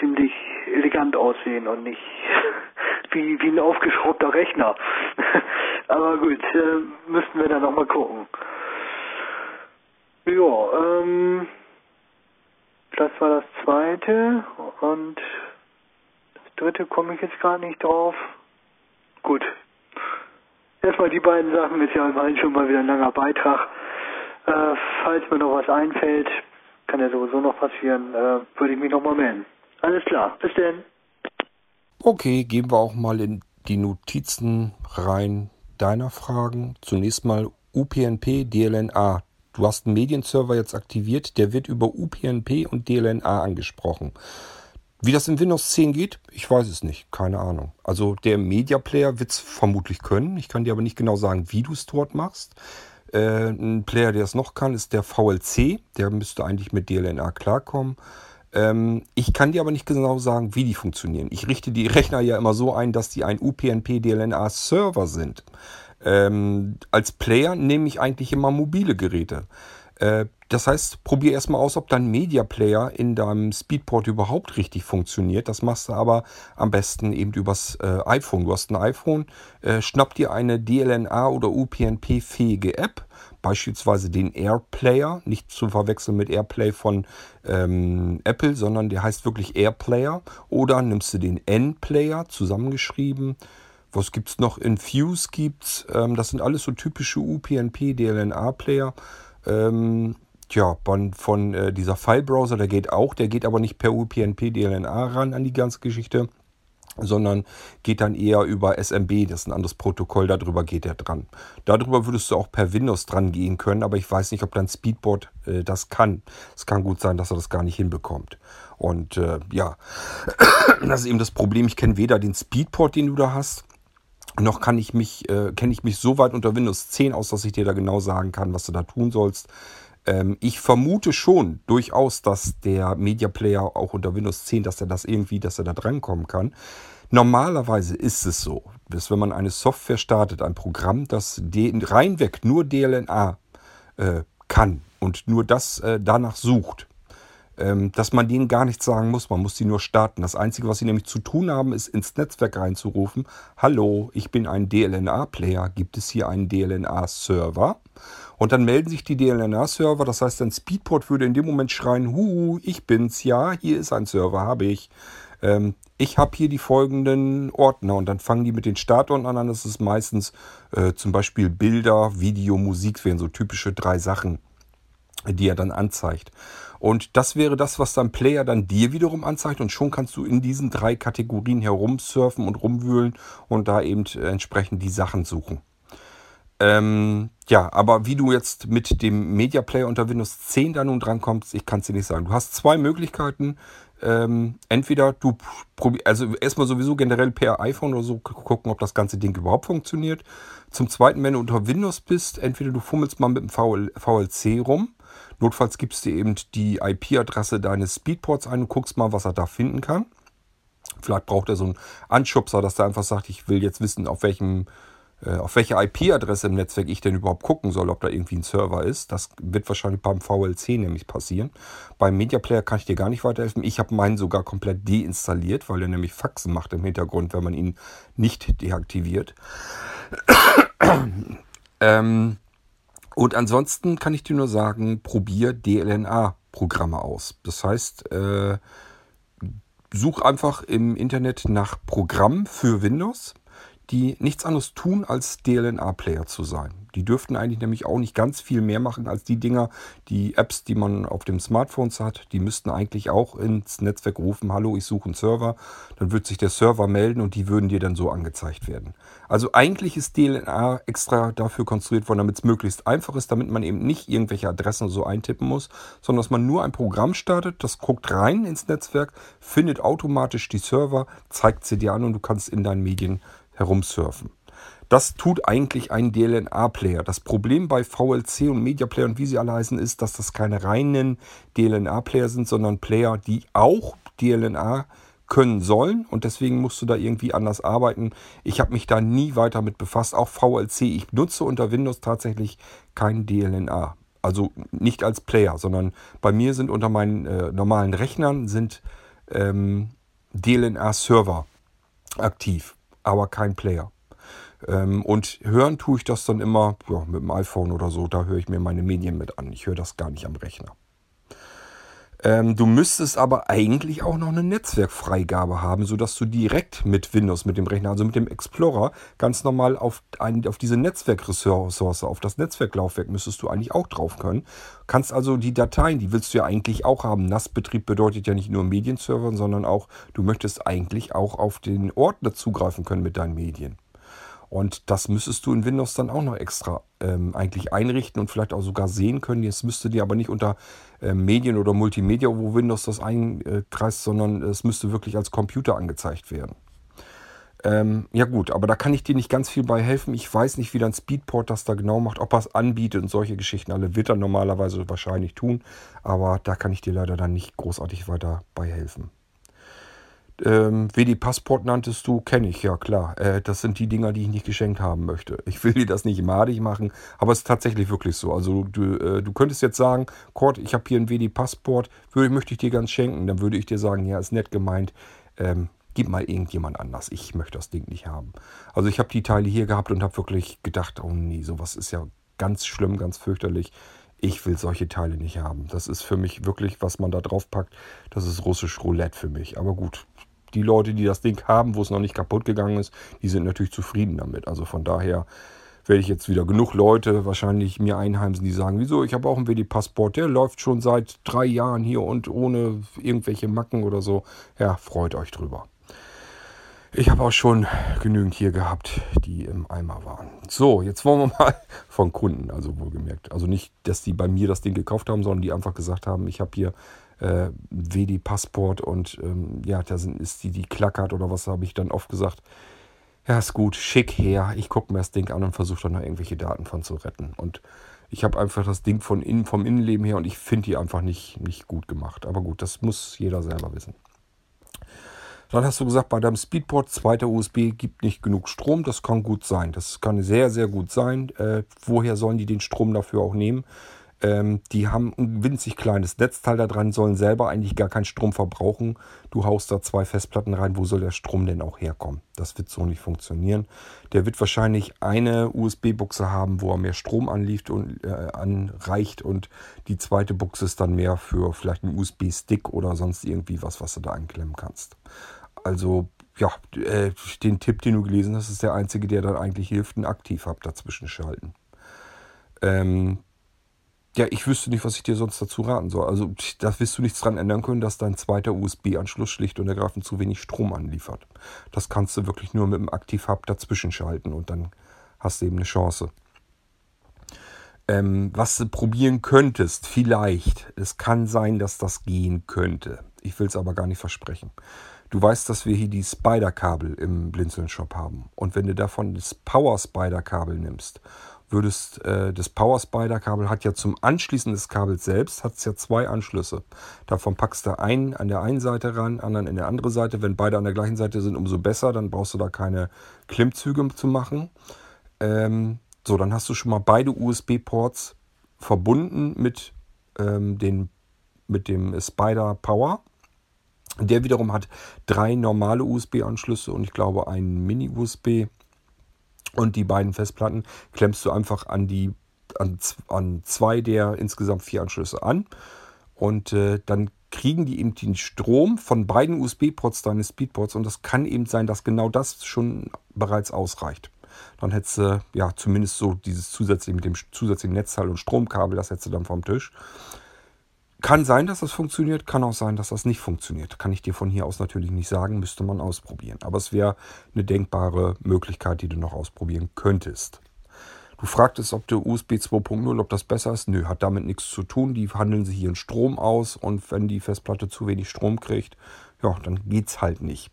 ziemlich elegant aussehen und nicht <laughs> wie, wie ein aufgeschraubter Rechner. <laughs> Aber gut, äh, müssten wir dann nochmal gucken. Ja, ähm, das war das zweite und das dritte komme ich jetzt gar nicht drauf. Gut. Erstmal die beiden Sachen ist ja immerhin schon mal wieder ein langer Beitrag. Äh, falls mir noch was einfällt, kann ja sowieso noch passieren, äh, würde ich mich nochmal melden. Alles klar, bis denn. Okay, gehen wir auch mal in die Notizen rein deiner Fragen. Zunächst mal UPnP, DLNA. Du hast einen Medienserver jetzt aktiviert, der wird über UPnP und DLNA angesprochen. Wie das in Windows 10 geht, ich weiß es nicht, keine Ahnung. Also der Media Player wird es vermutlich können. Ich kann dir aber nicht genau sagen, wie du es dort machst. Äh, ein Player, der es noch kann, ist der VLC. Der müsste eigentlich mit DLNA klarkommen. Ähm, ich kann dir aber nicht genau sagen, wie die funktionieren. Ich richte die Rechner ja immer so ein, dass die ein UPnP-DLNA-Server sind. Ähm, als Player nehme ich eigentlich immer mobile Geräte. Äh, das heißt, probier erstmal aus, ob dein Media Player in deinem Speedport überhaupt richtig funktioniert. Das machst du aber am besten eben übers äh, iPhone. Du hast ein iPhone, äh, schnapp dir eine DLNA oder UPnP-fähige App beispielsweise den AirPlayer, nicht zu verwechseln mit AirPlay von ähm, Apple, sondern der heißt wirklich AirPlayer. Oder nimmst du den N-Player, zusammengeschrieben. Was gibt es noch? Infuse gibt's. Ähm, das sind alles so typische UPnP, DLNA-Player. Ähm, Tja, von, von äh, dieser File-Browser, der geht auch, der geht aber nicht per UPnP DLNA ran an die ganze Geschichte, sondern geht dann eher über SMB, das ist ein anderes Protokoll, darüber geht er dran. Darüber würdest du auch per Windows dran gehen können, aber ich weiß nicht, ob dein Speedboard äh, das kann. Es kann gut sein, dass er das gar nicht hinbekommt. Und äh, ja, <clears throat> das ist eben das Problem. Ich kenne weder den Speedport, den du da hast, noch kann ich mich, äh, kenne ich mich so weit unter Windows 10 aus, dass ich dir da genau sagen kann, was du da tun sollst. Ähm, ich vermute schon durchaus, dass der Media Player auch unter Windows 10, dass er das irgendwie, dass er da drankommen kann. Normalerweise ist es so, dass wenn man eine Software startet, ein Programm, das reinweg nur DLNA äh, kann und nur das äh, danach sucht, dass man denen gar nichts sagen muss, man muss sie nur starten. Das Einzige, was sie nämlich zu tun haben, ist ins Netzwerk reinzurufen, hallo, ich bin ein DLNA-Player, gibt es hier einen DLNA-Server? Und dann melden sich die DLNA-Server, das heißt, ein Speedport würde in dem Moment schreien, hu, ich bin's, ja, hier ist ein Server, habe ich. Ähm, ich habe hier die folgenden Ordner und dann fangen die mit den Startordnern an. Das ist meistens äh, zum Beispiel Bilder, Video, Musik, wären so typische drei Sachen, die er dann anzeigt. Und das wäre das, was dein Player dann dir wiederum anzeigt und schon kannst du in diesen drei Kategorien herumsurfen und rumwühlen und da eben äh, entsprechend die Sachen suchen. Ähm, ja, aber wie du jetzt mit dem Media Player unter Windows 10 da nun drankommst, ich kann es dir nicht sagen. Du hast zwei Möglichkeiten. Ähm, entweder du probierst, also erstmal sowieso generell per iPhone oder so gucken, ob das ganze Ding überhaupt funktioniert. Zum zweiten, wenn du unter Windows bist, entweder du fummelst mal mit dem VL, VLC rum. Notfalls gibst du eben die IP-Adresse deines Speedports ein und guckst mal, was er da finden kann. Vielleicht braucht er so einen Anschubser, dass er einfach sagt, ich will jetzt wissen, auf welchem Äh, auf welche IP-Adresse im Netzwerk ich denn überhaupt gucken soll, ob da irgendwie ein Server ist. Das wird wahrscheinlich beim VLC nämlich passieren. Beim Media Player kann ich dir gar nicht weiterhelfen. Ich habe meinen sogar komplett deinstalliert, weil er nämlich Faxen macht im Hintergrund, wenn man ihn nicht deaktiviert. <clears throat> ähm, und ansonsten kann ich dir nur sagen, probier DLNA-Programme aus. Das heißt, äh, such einfach im Internet nach Programmen für Windows die nichts anderes tun, als DLNA-Player zu sein. Die dürften eigentlich nämlich auch nicht ganz viel mehr machen als die Dinger, die Apps, die man auf dem Smartphone hat. Die müssten eigentlich auch ins Netzwerk rufen, hallo, ich suche einen Server. Dann wird sich der Server melden und die würden dir dann so angezeigt werden. Also eigentlich ist DLNA extra dafür konstruiert worden, damit es möglichst einfach ist, damit man eben nicht irgendwelche Adressen so eintippen muss, sondern dass man nur ein Programm startet, das guckt rein ins Netzwerk, findet automatisch die Server, zeigt sie dir an und du kannst in deinen Medien herumsurfen. Das tut eigentlich ein DLNA-Player. Das Problem bei VLC und Media Player und wie sie alle heißen, ist, dass das keine reinen DLNA-Player sind, sondern Player, die auch DLNA können sollen und deswegen musst du da irgendwie anders arbeiten. Ich habe mich da nie weiter mit befasst. Auch VLC. Ich nutze unter Windows tatsächlich kein DLNA. Also nicht als Player, sondern bei mir sind unter meinen äh, normalen Rechnern sind ähm, DLNA-Server aktiv aber kein Player. Ähm, und hören tue ich das dann immer ja, mit dem iPhone oder so. Da höre ich mir meine Medien mit an. Ich höre das gar nicht am Rechner. Ähm, du müsstest aber eigentlich auch noch eine Netzwerkfreigabe haben, sodass du direkt mit Windows, mit dem Rechner, also mit dem Explorer, ganz normal auf, ein, auf diese Netzwerkressource, auf das Netzwerklaufwerk müsstest du eigentlich auch drauf können. Kannst also die Dateien, die willst du ja eigentlich auch haben. NAS-Betrieb bedeutet ja nicht nur Medienserver, sondern auch, du möchtest eigentlich auch auf den Ordner zugreifen können mit deinen Medien. Und das müsstest du in Windows dann auch noch extra ähm, eigentlich einrichten und vielleicht auch sogar sehen können. Jetzt müsste dir aber nicht unter Medien oder Multimedia, wo Windows das einkreist, sondern es müsste wirklich als Computer angezeigt werden. Ähm, ja gut, aber da kann ich dir nicht ganz viel bei helfen. Ich weiß nicht, wie dein Speedport das da genau macht, ob er es anbietet und solche Geschichten alle wird er normalerweise wahrscheinlich tun. Aber da kann ich dir leider dann nicht großartig weiter bei helfen. Ähm, WD-Passport nanntest du, kenne ich, ja klar. Äh, das sind die Dinger, die ich nicht geschenkt haben möchte. Ich will dir das nicht madig machen, aber es ist tatsächlich wirklich so. Also du, äh, du könntest jetzt sagen, Kurt, ich habe hier ein WD-Passport, möchte ich dir ganz schenken. Dann würde ich dir sagen, ja, ist nett gemeint. Ähm, gib mal irgendjemand anders. Ich möchte das Ding nicht haben. Also ich habe die Teile hier gehabt und habe wirklich gedacht, oh nee, sowas ist ja ganz schlimm, ganz fürchterlich. Ich will solche Teile nicht haben. Das ist für mich wirklich, was man da drauf packt, das ist russisch Roulette für mich. Aber gut, die Leute, die das Ding haben, wo es noch nicht kaputt gegangen ist, die sind natürlich zufrieden damit. Also von daher werde ich jetzt wieder genug Leute wahrscheinlich mir einheimsen, die sagen, wieso, ich habe auch einen WD-Passport, der läuft schon seit drei Jahren hier und ohne irgendwelche Macken oder so. Ja, freut euch drüber. Ich habe auch schon genügend hier gehabt, die im Eimer waren. So, jetzt wollen wir mal <laughs> von Kunden, also wohlgemerkt. Also nicht, dass die bei mir das Ding gekauft haben, sondern die einfach gesagt haben, ich habe hier äh, WD-Passport und ähm, ja, da sind, ist die, die klackert oder was habe ich dann oft gesagt. Ja, ist gut, schick her. Ich gucke mir das Ding an und versuche dann noch irgendwelche Daten von zu retten. Und ich habe einfach das Ding von innen, vom Innenleben her und ich finde die einfach nicht, nicht gut gemacht. Aber gut, das muss jeder selber wissen. Dann hast du gesagt, bei deinem Speedport, zweiter USB, gibt nicht genug Strom. Das kann gut sein. Das kann sehr, sehr gut sein. Äh, woher sollen die den Strom dafür auch nehmen? Ähm, die haben ein winzig kleines Netzteil da dran, sollen selber eigentlich gar keinen Strom verbrauchen. Du haust da zwei Festplatten rein, wo soll der Strom denn auch herkommen? Das wird so nicht funktionieren. Der wird wahrscheinlich eine USB-Buchse haben, wo er mehr Strom anliegt und äh, anreicht und die zweite Buchse ist dann mehr für vielleicht einen USB-Stick oder sonst irgendwie was, was du da einklemmen kannst. Also ja, äh, den Tipp, den du gelesen hast, ist der einzige, der dann eigentlich hilft, einen Aktiv-Hub dazwischen schalten. Ähm, ja, ich wüsste nicht, was ich dir sonst dazu raten soll. Also da wirst du nichts dran ändern können, dass dein zweiter USB-Anschluss schlicht und ergreifend zu wenig Strom anliefert. Das kannst du wirklich nur mit dem Aktiv-Hub dazwischen schalten und dann hast du eben eine Chance. Ähm, was du probieren könntest, vielleicht, es kann sein, dass das gehen könnte. Ich will es aber gar nicht versprechen. Du weißt, dass wir hier die Spider-Kabel im Blinzeln-Shop haben. Und wenn du davon das Power-Spider-Kabel nimmst würdest äh, das Power Spider Kabel hat ja zum Anschließen des Kabels selbst hat es ja zwei Anschlüsse. Davon packst du einen an der einen Seite ran, anderen in der anderen Seite. Wenn beide an der gleichen Seite sind, umso besser. Dann brauchst du da keine Klimmzüge zu machen. Ähm, so, dann hast du schon mal beide USB-Ports verbunden mit, ähm, den, mit dem Spider Power. Der wiederum hat drei normale USB-Anschlüsse und ich glaube einen Mini-USB. Und die beiden Festplatten klemmst du einfach an die an, an zwei der insgesamt vier Anschlüsse an. Und äh, dann kriegen die eben den Strom von beiden USB-Ports deines Speedports. Und das kann eben sein, dass genau das schon bereits ausreicht. Dann hättest du ja zumindest so dieses zusätzliche mit dem zusätzlichen Netzteil und Stromkabel, das hättest du dann vom Tisch. Kann sein, dass das funktioniert, kann auch sein, dass das nicht funktioniert. Kann ich dir von hier aus natürlich nicht sagen, müsste man ausprobieren. Aber es wäre eine denkbare Möglichkeit, die du noch ausprobieren könntest. Du fragtest, ob der USB 2.0, ob das besser ist. Nö, hat damit nichts zu tun. Die handeln sich ihren Strom aus und wenn die Festplatte zu wenig Strom kriegt, ja, dann geht's halt nicht.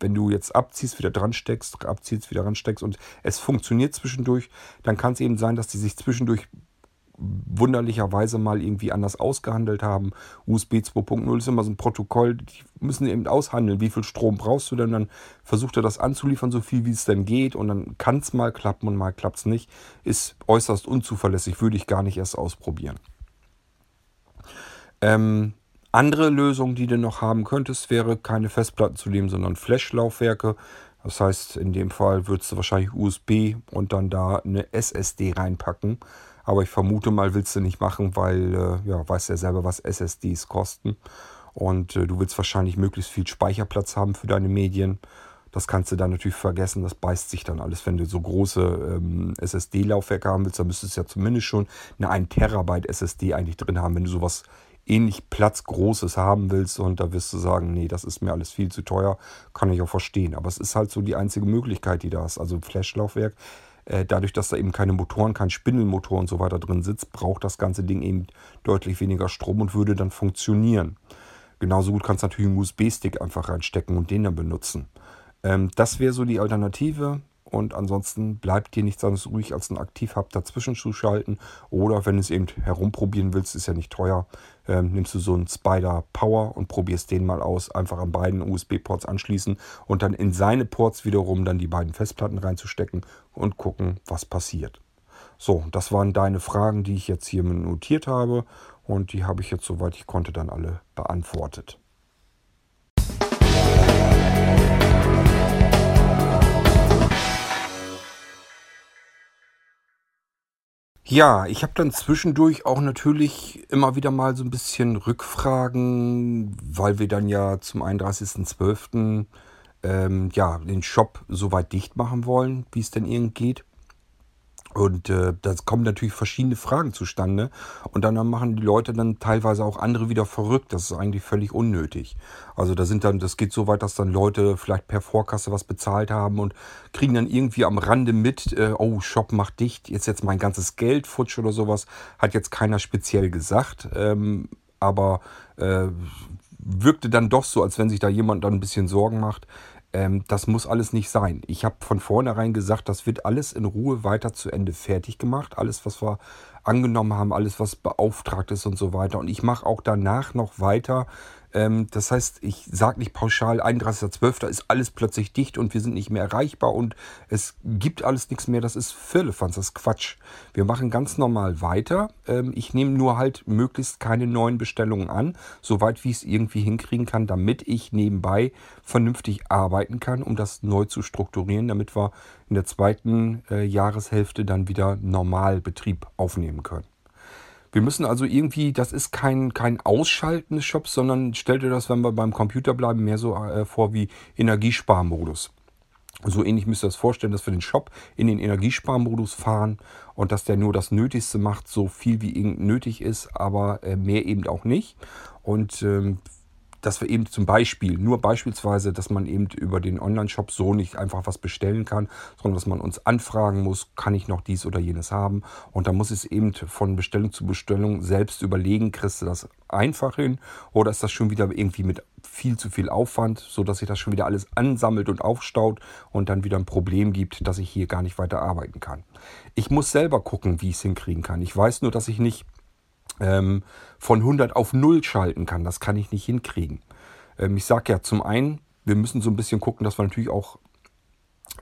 Wenn du jetzt abziehst, wieder dran steckst, abziehst, wieder dran steckst und es funktioniert zwischendurch, dann kann es eben sein, dass die sich zwischendurch wunderlicherweise mal irgendwie anders ausgehandelt haben. USB 2.0 ist immer so ein Protokoll, die müssen eben aushandeln, wie viel Strom brauchst du denn, dann versucht er das anzuliefern, so viel wie es denn geht und dann kann es mal klappen und mal klappt es nicht. Ist äußerst unzuverlässig, würde ich gar nicht erst ausprobieren. Ähm, andere Lösung, die du noch haben könntest, wäre keine Festplatten zu nehmen, sondern Flash-Laufwerke. Das heißt, in dem Fall würdest du wahrscheinlich USB und dann da eine SSD reinpacken. Aber ich vermute mal, willst du nicht machen, weil, äh, ja, weißt ja selber, was SSDs kosten. Und äh, du willst wahrscheinlich möglichst viel Speicherplatz haben für deine Medien. Das kannst du dann natürlich vergessen, das beißt sich dann alles. Wenn du so große ähm, SSD-Laufwerke haben willst, dann müsstest du ja zumindest schon eine 1 Terabyte SSD eigentlich drin haben. Wenn du sowas ähnlich Platzgroßes haben willst und da wirst du sagen, nee, das ist mir alles viel zu teuer, kann ich auch verstehen. Aber es ist halt so die einzige Möglichkeit, die da ist. Also Flash-Laufwerk äh, dadurch, dass da eben keine Motoren, kein Spindelmotor und so weiter drin sitzt, braucht das ganze Ding eben deutlich weniger Strom und würde dann funktionieren. Genauso gut kannst du natürlich einen USB-Stick einfach reinstecken und den dann benutzen. Ähm, das wäre so die Alternative. Und ansonsten bleibt dir nichts anderes ruhig, als einen Aktivhub dazwischen zu schalten. Oder wenn du es eben herumprobieren willst, ist ja nicht teuer, ähm, nimmst du so einen Spider Power und probierst den mal aus. Einfach an beiden USB-Ports anschließen und dann in seine Ports wiederum dann die beiden Festplatten reinzustecken und gucken, was passiert. So, das waren deine Fragen, die ich jetzt hier notiert habe. Und die habe ich jetzt, soweit ich konnte, dann alle beantwortet. Ja, ich habe dann zwischendurch auch natürlich immer wieder mal so ein bisschen Rückfragen, weil wir dann ja zum 31.12. Ähm, ja, den Shop soweit dicht machen wollen, wie es denn irgend geht. Und äh, da kommen natürlich verschiedene Fragen zustande. Und dann machen die Leute dann teilweise auch andere wieder verrückt. Das ist eigentlich völlig unnötig. Also da sind dann, das geht so weit, dass dann Leute vielleicht per Vorkasse was bezahlt haben und kriegen dann irgendwie am Rande mit, äh, oh, Shop macht dicht, jetzt jetzt mein ganzes Geld futsch oder sowas. Hat jetzt keiner speziell gesagt. Ähm, aber äh, wirkte dann doch so, als wenn sich da jemand dann ein bisschen Sorgen macht. Ähm, das muss alles nicht sein. Ich habe von vornherein gesagt, das wird alles in Ruhe weiter zu Ende fertig gemacht. Alles, was wir angenommen haben, alles, was beauftragt ist und so weiter. Und ich mache auch danach noch weiter ähm, das heißt, ich sage nicht pauschal, 31.12. ist alles plötzlich dicht und wir sind nicht mehr erreichbar und es gibt alles nichts mehr. Das ist Firlefanz, das ist Quatsch. Wir machen ganz normal weiter. Ähm, ich nehme nur halt möglichst keine neuen Bestellungen an, soweit wie ich es irgendwie hinkriegen kann, damit ich nebenbei vernünftig arbeiten kann, um das neu zu strukturieren, damit wir in der zweiten äh, Jahreshälfte dann wieder Normalbetrieb aufnehmen können. Wir müssen also irgendwie, das ist kein, kein Ausschalten des Shops, sondern stell dir das, wenn wir beim Computer bleiben, mehr so äh, vor wie Energiesparmodus. So ähnlich müsst ihr das vorstellen, dass wir den Shop in den Energiesparmodus fahren und dass der nur das Nötigste macht, so viel wie irgend nötig ist, aber äh, mehr eben auch nicht. Und ähm, dass wir eben zum Beispiel, nur beispielsweise, dass man eben über den Online-Shop so nicht einfach was bestellen kann, sondern dass man uns anfragen muss, kann ich noch dies oder jenes haben. Und da muss es eben von Bestellung zu Bestellung selbst überlegen, kriegst du das einfach hin oder ist das schon wieder irgendwie mit viel zu viel Aufwand, sodass sich das schon wieder alles ansammelt und aufstaut und dann wieder ein Problem gibt, dass ich hier gar nicht weiter arbeiten kann. Ich muss selber gucken, wie ich es hinkriegen kann. Ich weiß nur, dass ich nicht ähm, von 100 auf 0 schalten kann. Das kann ich nicht hinkriegen. Ähm, ich sage ja zum einen, wir müssen so ein bisschen gucken, dass wir natürlich auch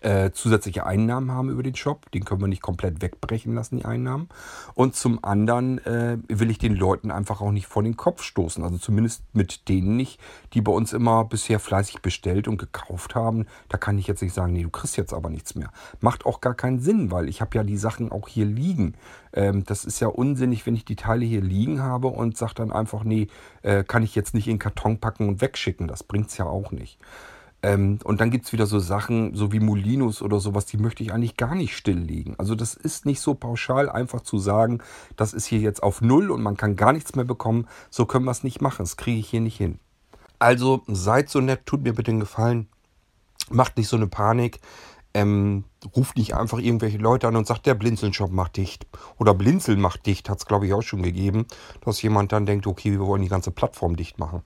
äh, zusätzliche Einnahmen haben über den Shop. Den können wir nicht komplett wegbrechen lassen, die Einnahmen. Und zum anderen äh, will ich den Leuten einfach auch nicht vor den Kopf stoßen. Also zumindest mit denen nicht, die bei uns immer bisher fleißig bestellt und gekauft haben. Da kann ich jetzt nicht sagen, nee, du kriegst jetzt aber nichts mehr. Macht auch gar keinen Sinn, weil ich habe ja die Sachen auch hier liegen. Ähm, das ist ja unsinnig, wenn ich die Teile hier liegen habe und sage dann einfach, nee, äh, kann ich jetzt nicht in den Karton packen und wegschicken. Das bringt es ja auch nicht. Ähm, und dann gibt es wieder so Sachen, so wie Molinos oder sowas, die möchte ich eigentlich gar nicht stilllegen. Also das ist nicht so pauschal einfach zu sagen, das ist hier jetzt auf Null und man kann gar nichts mehr bekommen. So können wir es nicht machen. Das kriege ich hier nicht hin. Also seid so nett, tut mir bitte den Gefallen. Macht nicht so eine Panik. Ähm, ruft nicht einfach irgendwelche Leute an und sagt, der Blinzeln-Shop macht dicht. Oder Blinzeln macht dicht, hat es glaube ich auch schon gegeben, dass jemand dann denkt, okay, wir wollen die ganze Plattform dicht machen.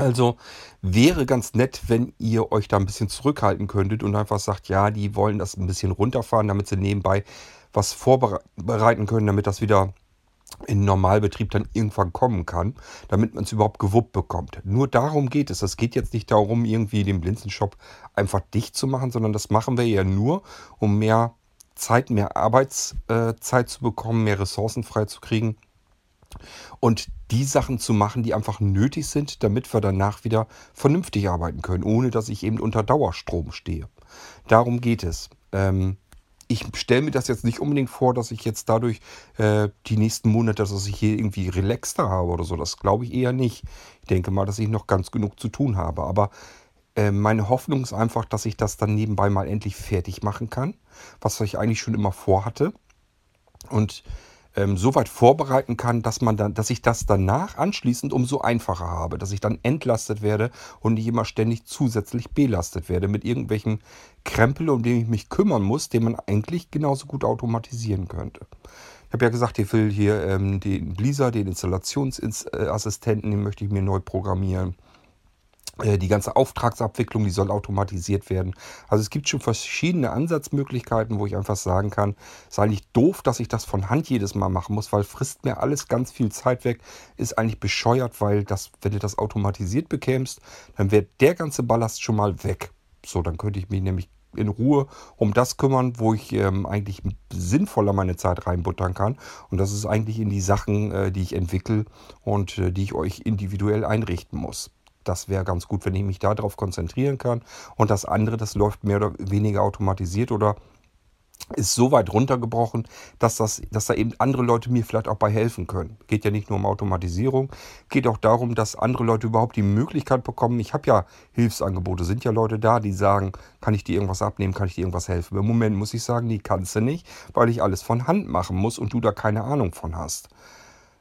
Also wäre ganz nett, wenn ihr euch da ein bisschen zurückhalten könntet und einfach sagt, ja, die wollen das ein bisschen runterfahren, damit sie nebenbei was vorbereiten können, damit das wieder in Normalbetrieb dann irgendwann kommen kann, damit man es überhaupt gewuppt bekommt. Nur darum geht es. Es geht jetzt nicht darum, irgendwie den Blinzenshop einfach dicht zu machen, sondern das machen wir ja nur, um mehr Zeit, mehr Arbeitszeit zu bekommen, mehr Ressourcen freizukriegen und die Sachen zu machen, die einfach nötig sind, damit wir danach wieder vernünftig arbeiten können, ohne dass ich eben unter Dauerstrom stehe. Darum geht es. Ähm, ich stelle mir das jetzt nicht unbedingt vor, dass ich jetzt dadurch äh, die nächsten Monate, dass ich hier irgendwie relaxter habe oder so. Das glaube ich eher nicht. Ich denke mal, dass ich noch ganz genug zu tun habe. Aber äh, meine Hoffnung ist einfach, dass ich das dann nebenbei mal endlich fertig machen kann, was ich eigentlich schon immer vorhatte. Und ähm, so weit vorbereiten kann, dass man dann, dass ich das danach anschließend umso einfacher habe, dass ich dann entlastet werde und nicht immer ständig zusätzlich belastet werde mit irgendwelchen Krempel, um den ich mich kümmern muss, den man eigentlich genauso gut automatisieren könnte. Ich habe ja gesagt, ich will hier ähm, den Blizzard, den Installationsassistenten, den möchte ich mir neu programmieren. Äh, die ganze Auftragsabwicklung, die soll automatisiert werden. Also es gibt schon verschiedene Ansatzmöglichkeiten, wo ich einfach sagen kann, ist eigentlich doof, dass ich das von Hand jedes Mal machen muss, weil frisst mir alles ganz viel Zeit weg, ist eigentlich bescheuert, weil das, wenn du das automatisiert bekämst, dann wäre der ganze Ballast schon mal weg. So, dann könnte ich mich nämlich in Ruhe um das kümmern, wo ich ähm, eigentlich sinnvoller meine Zeit reinbuttern kann. Und das ist eigentlich in die Sachen, äh, die ich entwickle und äh, die ich euch individuell einrichten muss. Das wäre ganz gut, wenn ich mich darauf konzentrieren kann. Und das andere, das läuft mehr oder weniger automatisiert oder ist so weit runtergebrochen, dass, das, dass da eben andere Leute mir vielleicht auch bei helfen können. Geht ja nicht nur um Automatisierung, geht auch darum, dass andere Leute überhaupt die Möglichkeit bekommen. Ich habe ja Hilfsangebote, sind ja Leute da, die sagen, kann ich dir irgendwas abnehmen, kann ich dir irgendwas helfen. Im Moment muss ich sagen, nee, kannst du nicht, weil ich alles von Hand machen muss und du da keine Ahnung von hast.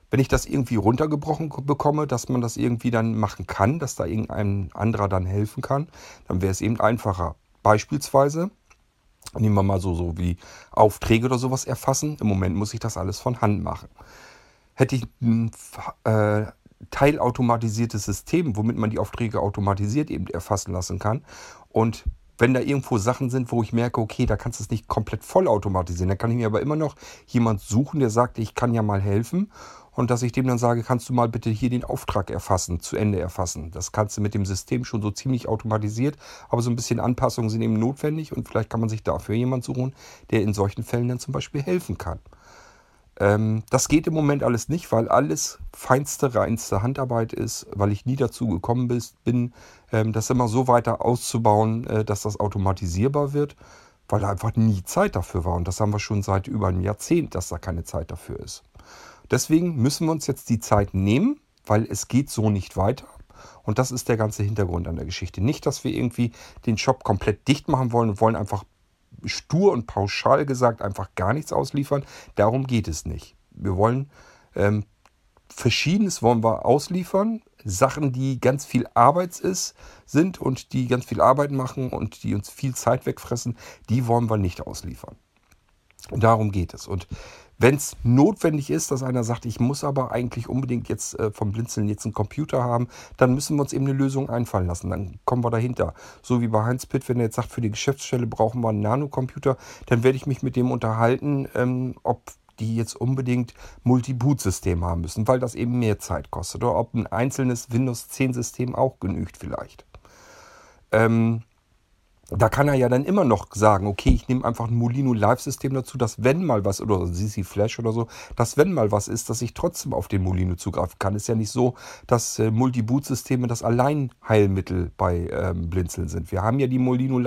Wenn ich das irgendwie runtergebrochen bekomme, dass man das irgendwie dann machen kann, dass da irgendein anderer dann helfen kann, dann wäre es eben einfacher. Beispielsweise, nehmen wir mal so, so wie Aufträge oder sowas erfassen. Im Moment muss ich das alles von Hand machen. Hätte ich ein äh, teilautomatisiertes System, womit man die Aufträge automatisiert eben erfassen lassen kann und wenn da irgendwo Sachen sind, wo ich merke, okay, da kannst du es nicht komplett vollautomatisieren, dann kann ich mir aber immer noch jemand suchen, der sagt, ich kann ja mal helfen und dass ich dem dann sage, kannst du mal bitte hier den Auftrag erfassen, zu Ende erfassen. Das kannst du mit dem System schon so ziemlich automatisiert, aber so ein bisschen Anpassungen sind eben notwendig und vielleicht kann man sich dafür jemand suchen, der in solchen Fällen dann zum Beispiel helfen kann. Ähm, das geht im Moment alles nicht, weil alles feinste, reinste Handarbeit ist, weil ich nie dazu gekommen bin, ähm, das immer so weiter auszubauen, äh, dass das automatisierbar wird, weil da einfach nie Zeit dafür war. Und das haben wir schon seit über einem Jahrzehnt, dass da keine Zeit dafür ist. Deswegen müssen wir uns jetzt die Zeit nehmen, weil es geht so nicht weiter. Und das ist der ganze Hintergrund an der Geschichte. Nicht, dass wir irgendwie den Shop komplett dicht machen wollen und wollen einfach stur und pauschal gesagt einfach gar nichts ausliefern. Darum geht es nicht. Wir wollen ähm, Verschiedenes wollen wir ausliefern. Sachen, die ganz viel Arbeit ist, sind und die ganz viel Arbeit machen und die uns viel Zeit wegfressen, die wollen wir nicht ausliefern. Darum geht es. Und wenn es notwendig ist, dass einer sagt, ich muss aber eigentlich unbedingt jetzt äh, vom Blinzeln jetzt einen Computer haben, dann müssen wir uns eben eine Lösung einfallen lassen. Dann kommen wir dahinter. So wie bei Heinz Pitt, wenn er jetzt sagt, für die Geschäftsstelle brauchen wir einen Nanocomputer, dann werde ich mich mit dem unterhalten, ähm, ob die jetzt unbedingt Multi-Boot-System haben müssen, weil das eben mehr Zeit kostet. Oder ob ein einzelnes Windows 10-System auch genügt vielleicht. Ähm, da kann er ja dann immer noch sagen, okay, ich nehme einfach ein Molino Live-System dazu, dass wenn mal was, oder CC Flash oder so, dass wenn mal was ist, dass ich trotzdem auf den Molino zugreifen kann. Ist ja nicht so, dass äh, Multi-Boot-Systeme das Alleinheilmittel bei ähm, Blinzeln sind. Wir haben ja die Molino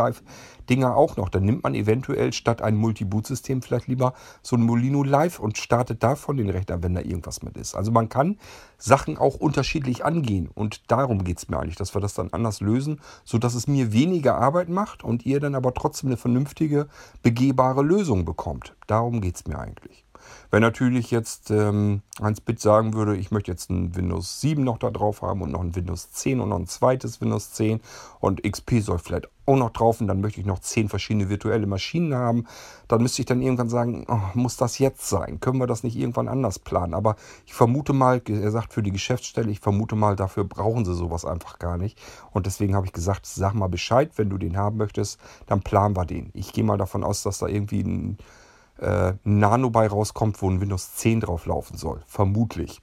Live-Dinger auch noch. Dann nimmt man eventuell statt ein Multi-Boot-System vielleicht lieber so ein Molino Live und startet davon den Rechner, wenn da irgendwas mit ist. Also man kann Sachen auch unterschiedlich angehen und darum geht es mir eigentlich, dass wir das dann anders lösen, sodass es mir weniger Arbeit macht und ihr dann aber trotzdem eine vernünftige, begehbare Lösung bekommt. Darum geht es mir eigentlich. Wenn natürlich jetzt ähm, Hans-Bit sagen würde, ich möchte jetzt ein Windows 7 noch da drauf haben und noch ein Windows 10 und noch ein zweites Windows 10 und XP soll vielleicht auch noch drauf und dann möchte ich noch 10 verschiedene virtuelle Maschinen haben, dann müsste ich dann irgendwann sagen, oh, muss das jetzt sein? Können wir das nicht irgendwann anders planen? Aber ich vermute mal, er sagt für die Geschäftsstelle, ich vermute mal, dafür brauchen sie sowas einfach gar nicht. Und deswegen habe ich gesagt, sag mal Bescheid, wenn du den haben möchtest, dann planen wir den. Ich gehe mal davon aus, dass da irgendwie ein äh, Nano bei rauskommt, wo ein Windows 10 drauf laufen soll. Vermutlich.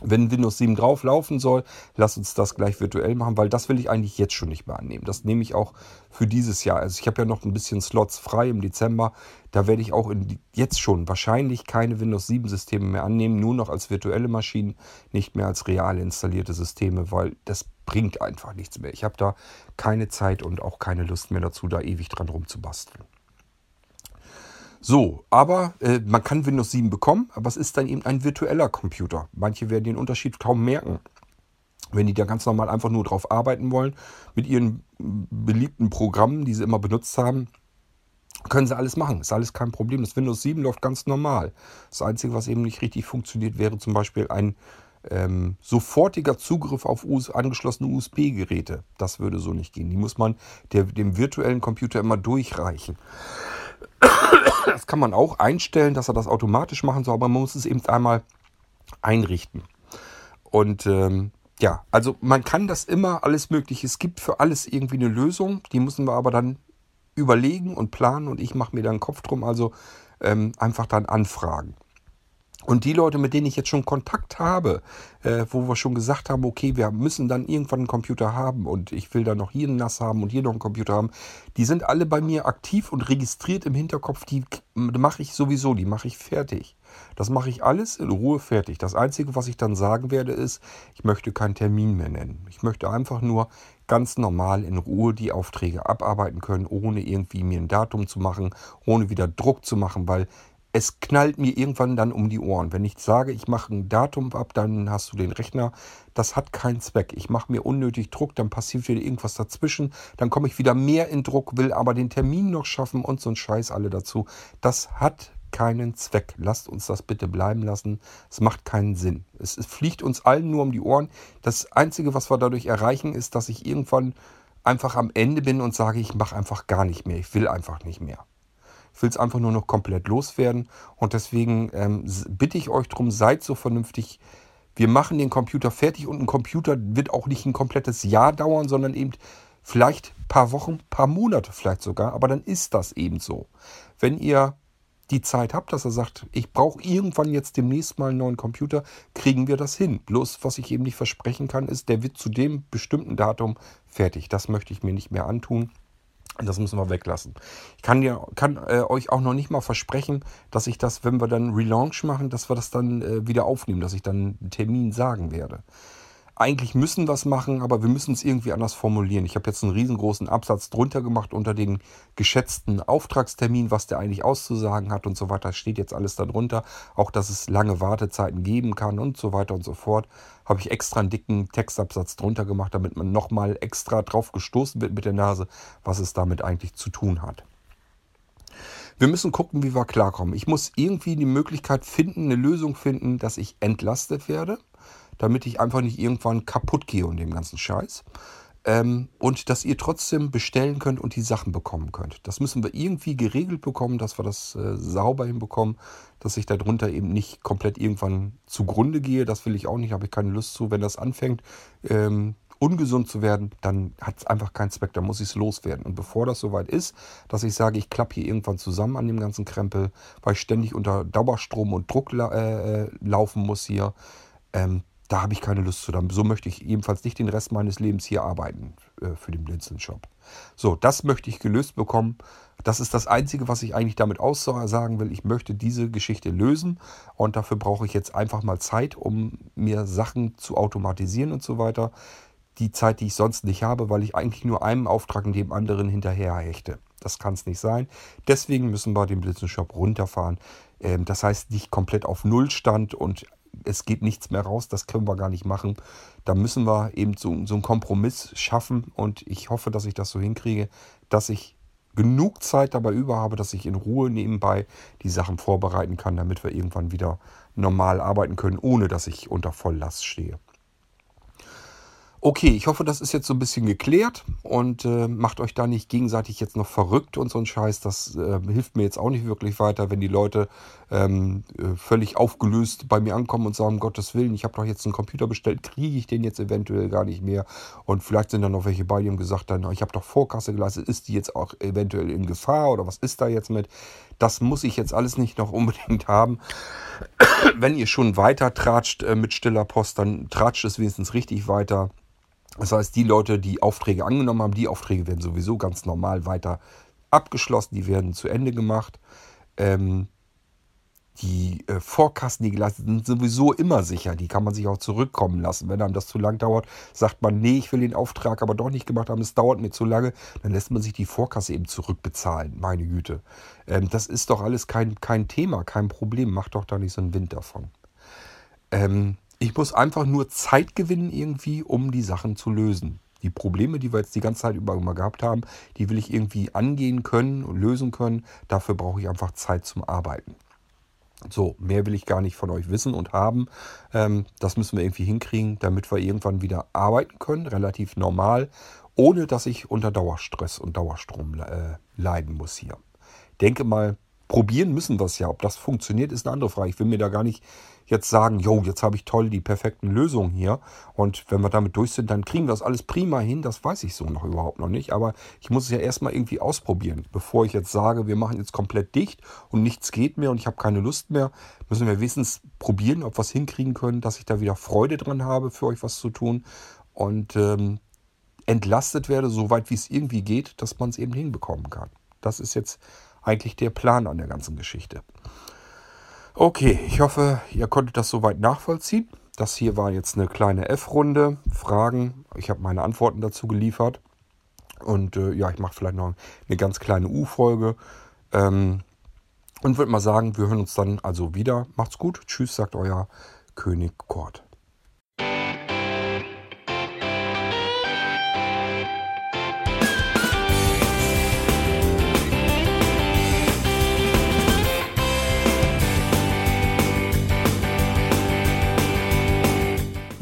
Wenn Windows 7 drauf laufen soll, lass uns das gleich virtuell machen, weil das will ich eigentlich jetzt schon nicht mehr annehmen. Das nehme ich auch für dieses Jahr. Also ich habe ja noch ein bisschen Slots frei im Dezember. Da werde ich auch in, jetzt schon wahrscheinlich keine Windows 7 Systeme mehr annehmen, nur noch als virtuelle Maschinen, nicht mehr als real installierte Systeme, weil das bringt einfach nichts mehr. Ich habe da keine Zeit und auch keine Lust mehr dazu, da ewig dran rumzubasteln. So, aber äh, man kann Windows 7 bekommen, aber es ist dann eben ein virtueller Computer. Manche werden den Unterschied kaum merken. Wenn die da ganz normal einfach nur drauf arbeiten wollen, mit ihren beliebten Programmen, die sie immer benutzt haben, können sie alles machen. Ist alles kein Problem. Das Windows 7 läuft ganz normal. Das Einzige, was eben nicht richtig funktioniert, wäre zum Beispiel ein ähm, sofortiger Zugriff auf US angeschlossene USB-Geräte. Das würde so nicht gehen. Die muss man der, dem virtuellen Computer immer durchreichen. Das kann man auch einstellen, dass er das automatisch machen soll, aber man muss es eben einmal einrichten. Und ähm, ja, also man kann das immer alles Mögliche. Es gibt für alles irgendwie eine Lösung. Die müssen wir aber dann überlegen und planen und ich mache mir da einen Kopf drum. Also ähm, einfach dann anfragen. Und die Leute, mit denen ich jetzt schon Kontakt habe, äh, wo wir schon gesagt haben, okay, wir müssen dann irgendwann einen Computer haben und ich will dann noch hier einen NAS haben und hier noch einen Computer haben, die sind alle bei mir aktiv und registriert im Hinterkopf. Die mache ich sowieso, die mache ich fertig. Das mache ich alles in Ruhe fertig. Das Einzige, was ich dann sagen werde, ist, ich möchte keinen Termin mehr nennen. Ich möchte einfach nur ganz normal in Ruhe die Aufträge abarbeiten können, ohne irgendwie mir ein Datum zu machen, ohne wieder Druck zu machen, weil es knallt mir irgendwann dann um die Ohren. Wenn ich sage, ich mache ein Datum ab, dann hast du den Rechner. Das hat keinen Zweck. Ich mache mir unnötig Druck, dann passiert wieder irgendwas dazwischen. Dann komme ich wieder mehr in Druck, will aber den Termin noch schaffen und so ein Scheiß alle dazu. Das hat keinen Zweck. Lasst uns das bitte bleiben lassen. Es macht keinen Sinn. Es, es fliegt uns allen nur um die Ohren. Das Einzige, was wir dadurch erreichen, ist, dass ich irgendwann einfach am Ende bin und sage, ich mache einfach gar nicht mehr. Ich will einfach nicht mehr. Ich will es einfach nur noch komplett loswerden. Und deswegen ähm, bitte ich euch darum, seid so vernünftig. Wir machen den Computer fertig und ein Computer wird auch nicht ein komplettes Jahr dauern, sondern eben vielleicht ein paar Wochen, paar Monate vielleicht sogar. Aber dann ist das eben so. Wenn ihr die Zeit habt, dass er sagt, ich brauche irgendwann jetzt demnächst mal einen neuen Computer, kriegen wir das hin. Bloß was ich eben nicht versprechen kann, ist, der wird zu dem bestimmten Datum fertig. Das möchte ich mir nicht mehr antun. Das müssen wir weglassen. Ich kann, dir, kann äh, euch auch noch nicht mal versprechen, dass ich das, wenn wir dann Relaunch machen, dass wir das dann äh, wieder aufnehmen, dass ich dann einen Termin sagen werde eigentlich müssen wir es machen, aber wir müssen es irgendwie anders formulieren. Ich habe jetzt einen riesengroßen Absatz drunter gemacht unter den geschätzten Auftragstermin, was der eigentlich auszusagen hat und so weiter. Steht jetzt alles darunter. Auch, dass es lange Wartezeiten geben kann und so weiter und so fort. Habe ich extra einen dicken Textabsatz drunter gemacht, damit man nochmal extra drauf gestoßen wird mit der Nase, was es damit eigentlich zu tun hat. Wir müssen gucken, wie wir klarkommen. Ich muss irgendwie die Möglichkeit finden, eine Lösung finden, dass ich entlastet werde damit ich einfach nicht irgendwann kaputt gehe und dem ganzen Scheiß. Ähm, und dass ihr trotzdem bestellen könnt und die Sachen bekommen könnt. Das müssen wir irgendwie geregelt bekommen, dass wir das äh, sauber hinbekommen, dass ich darunter eben nicht komplett irgendwann zugrunde gehe. Das will ich auch nicht, habe ich keine Lust zu. Wenn das anfängt, ähm, ungesund zu werden, dann hat es einfach keinen Zweck, dann muss ich es loswerden. Und bevor das soweit ist, dass ich sage, ich klappe hier irgendwann zusammen an dem ganzen Krempel, weil ich ständig unter Dauerstrom und Druck la äh, äh laufen muss hier, ähm, da habe ich keine Lust zu. So möchte ich ebenfalls nicht den Rest meines Lebens hier arbeiten äh, für den Blinzeln-Shop. So, das möchte ich gelöst bekommen. Das ist das Einzige, was ich eigentlich damit aussagen will. Ich möchte diese Geschichte lösen und dafür brauche ich jetzt einfach mal Zeit, um mir Sachen zu automatisieren und so weiter. Die Zeit, die ich sonst nicht habe, weil ich eigentlich nur einem Auftrag dem anderen hinterher hechte. Das kann es nicht sein. Deswegen müssen wir den Blinzeln-Shop runterfahren. Ähm, das heißt nicht komplett auf Nullstand und es geht nichts mehr raus, das können wir gar nicht machen. Da müssen wir eben so, so einen Kompromiss schaffen und ich hoffe, dass ich das so hinkriege, dass ich genug Zeit dabei über habe, dass ich in Ruhe nebenbei die Sachen vorbereiten kann, damit wir irgendwann wieder normal arbeiten können, ohne dass ich unter Volllast stehe. Okay, ich hoffe, das ist jetzt so ein bisschen geklärt und äh, macht euch da nicht gegenseitig jetzt noch verrückt und so ein Scheiß. Das äh, hilft mir jetzt auch nicht wirklich weiter, wenn die Leute ähm, äh, völlig aufgelöst bei mir ankommen und sagen, um Gottes Willen, ich habe doch jetzt einen Computer bestellt, kriege ich den jetzt eventuell gar nicht mehr. Und vielleicht sind dann noch welche bei, die haben gesagt, dann, ich habe doch Vorkasse geleistet, ist die jetzt auch eventuell in Gefahr oder was ist da jetzt mit? Das muss ich jetzt alles nicht noch <laughs> unbedingt haben. wenn ihr schon weiter tratscht äh, mit stiller Post, dann tratscht es wenigstens richtig weiter. Das heißt, die Leute, die Aufträge angenommen haben, die Aufträge werden sowieso ganz normal weiter abgeschlossen, die werden zu Ende gemacht. Ähm, die äh, Vorkassen, die geleistet sind, sowieso immer sicher. Die kann man sich auch zurückkommen lassen. Wenn einem das zu lang dauert, sagt man, nee, ich will den Auftrag aber doch nicht gemacht haben, es dauert mir zu lange, dann lässt man sich die Vorkasse eben zurückbezahlen. Meine Güte. Ähm, das ist doch alles kein, kein Thema, kein Problem. Macht doch da nicht so einen Wind davon. Ähm, ich muss einfach nur Zeit gewinnen irgendwie, um die Sachen zu lösen. Die Probleme, die wir jetzt die ganze Zeit über immer gehabt haben, die will ich irgendwie angehen können und lösen können. Dafür brauche ich einfach Zeit zum Arbeiten. So, mehr will ich gar nicht von euch wissen und haben. Ähm, das müssen wir irgendwie hinkriegen, damit wir irgendwann wieder arbeiten können, relativ normal, ohne dass ich unter Dauerstress und Dauerstrom äh, leiden muss hier. Denke mal, probieren müssen wir es ja. Ob das funktioniert, ist eine andere Frage. Ich will mir da gar nicht jetzt sagen, jo, jetzt habe ich toll die perfekten Lösungen hier. Und wenn wir damit durch sind, dann kriegen wir das alles prima hin. Das weiß ich so noch überhaupt noch nicht. Aber ich muss es ja erstmal irgendwie ausprobieren. Bevor ich jetzt sage, wir machen jetzt komplett dicht und nichts geht mehr und ich habe keine Lust mehr, müssen wir wenigstens probieren, ob wir es hinkriegen können, dass ich da wieder Freude dran habe, für euch was zu tun. Und ähm, entlastet werde, soweit wie es irgendwie geht, dass man es eben hinbekommen kann. Das ist jetzt eigentlich der Plan an der ganzen Geschichte. Okay, ich hoffe, ihr konntet das soweit nachvollziehen. Das hier war jetzt eine kleine F-Runde. Fragen, ich habe meine Antworten dazu geliefert. Und äh, ja, ich mache vielleicht noch eine ganz kleine U-Folge. Ähm, und würde mal sagen, wir hören uns dann also wieder. Macht's gut. Tschüss, sagt euer König Kort.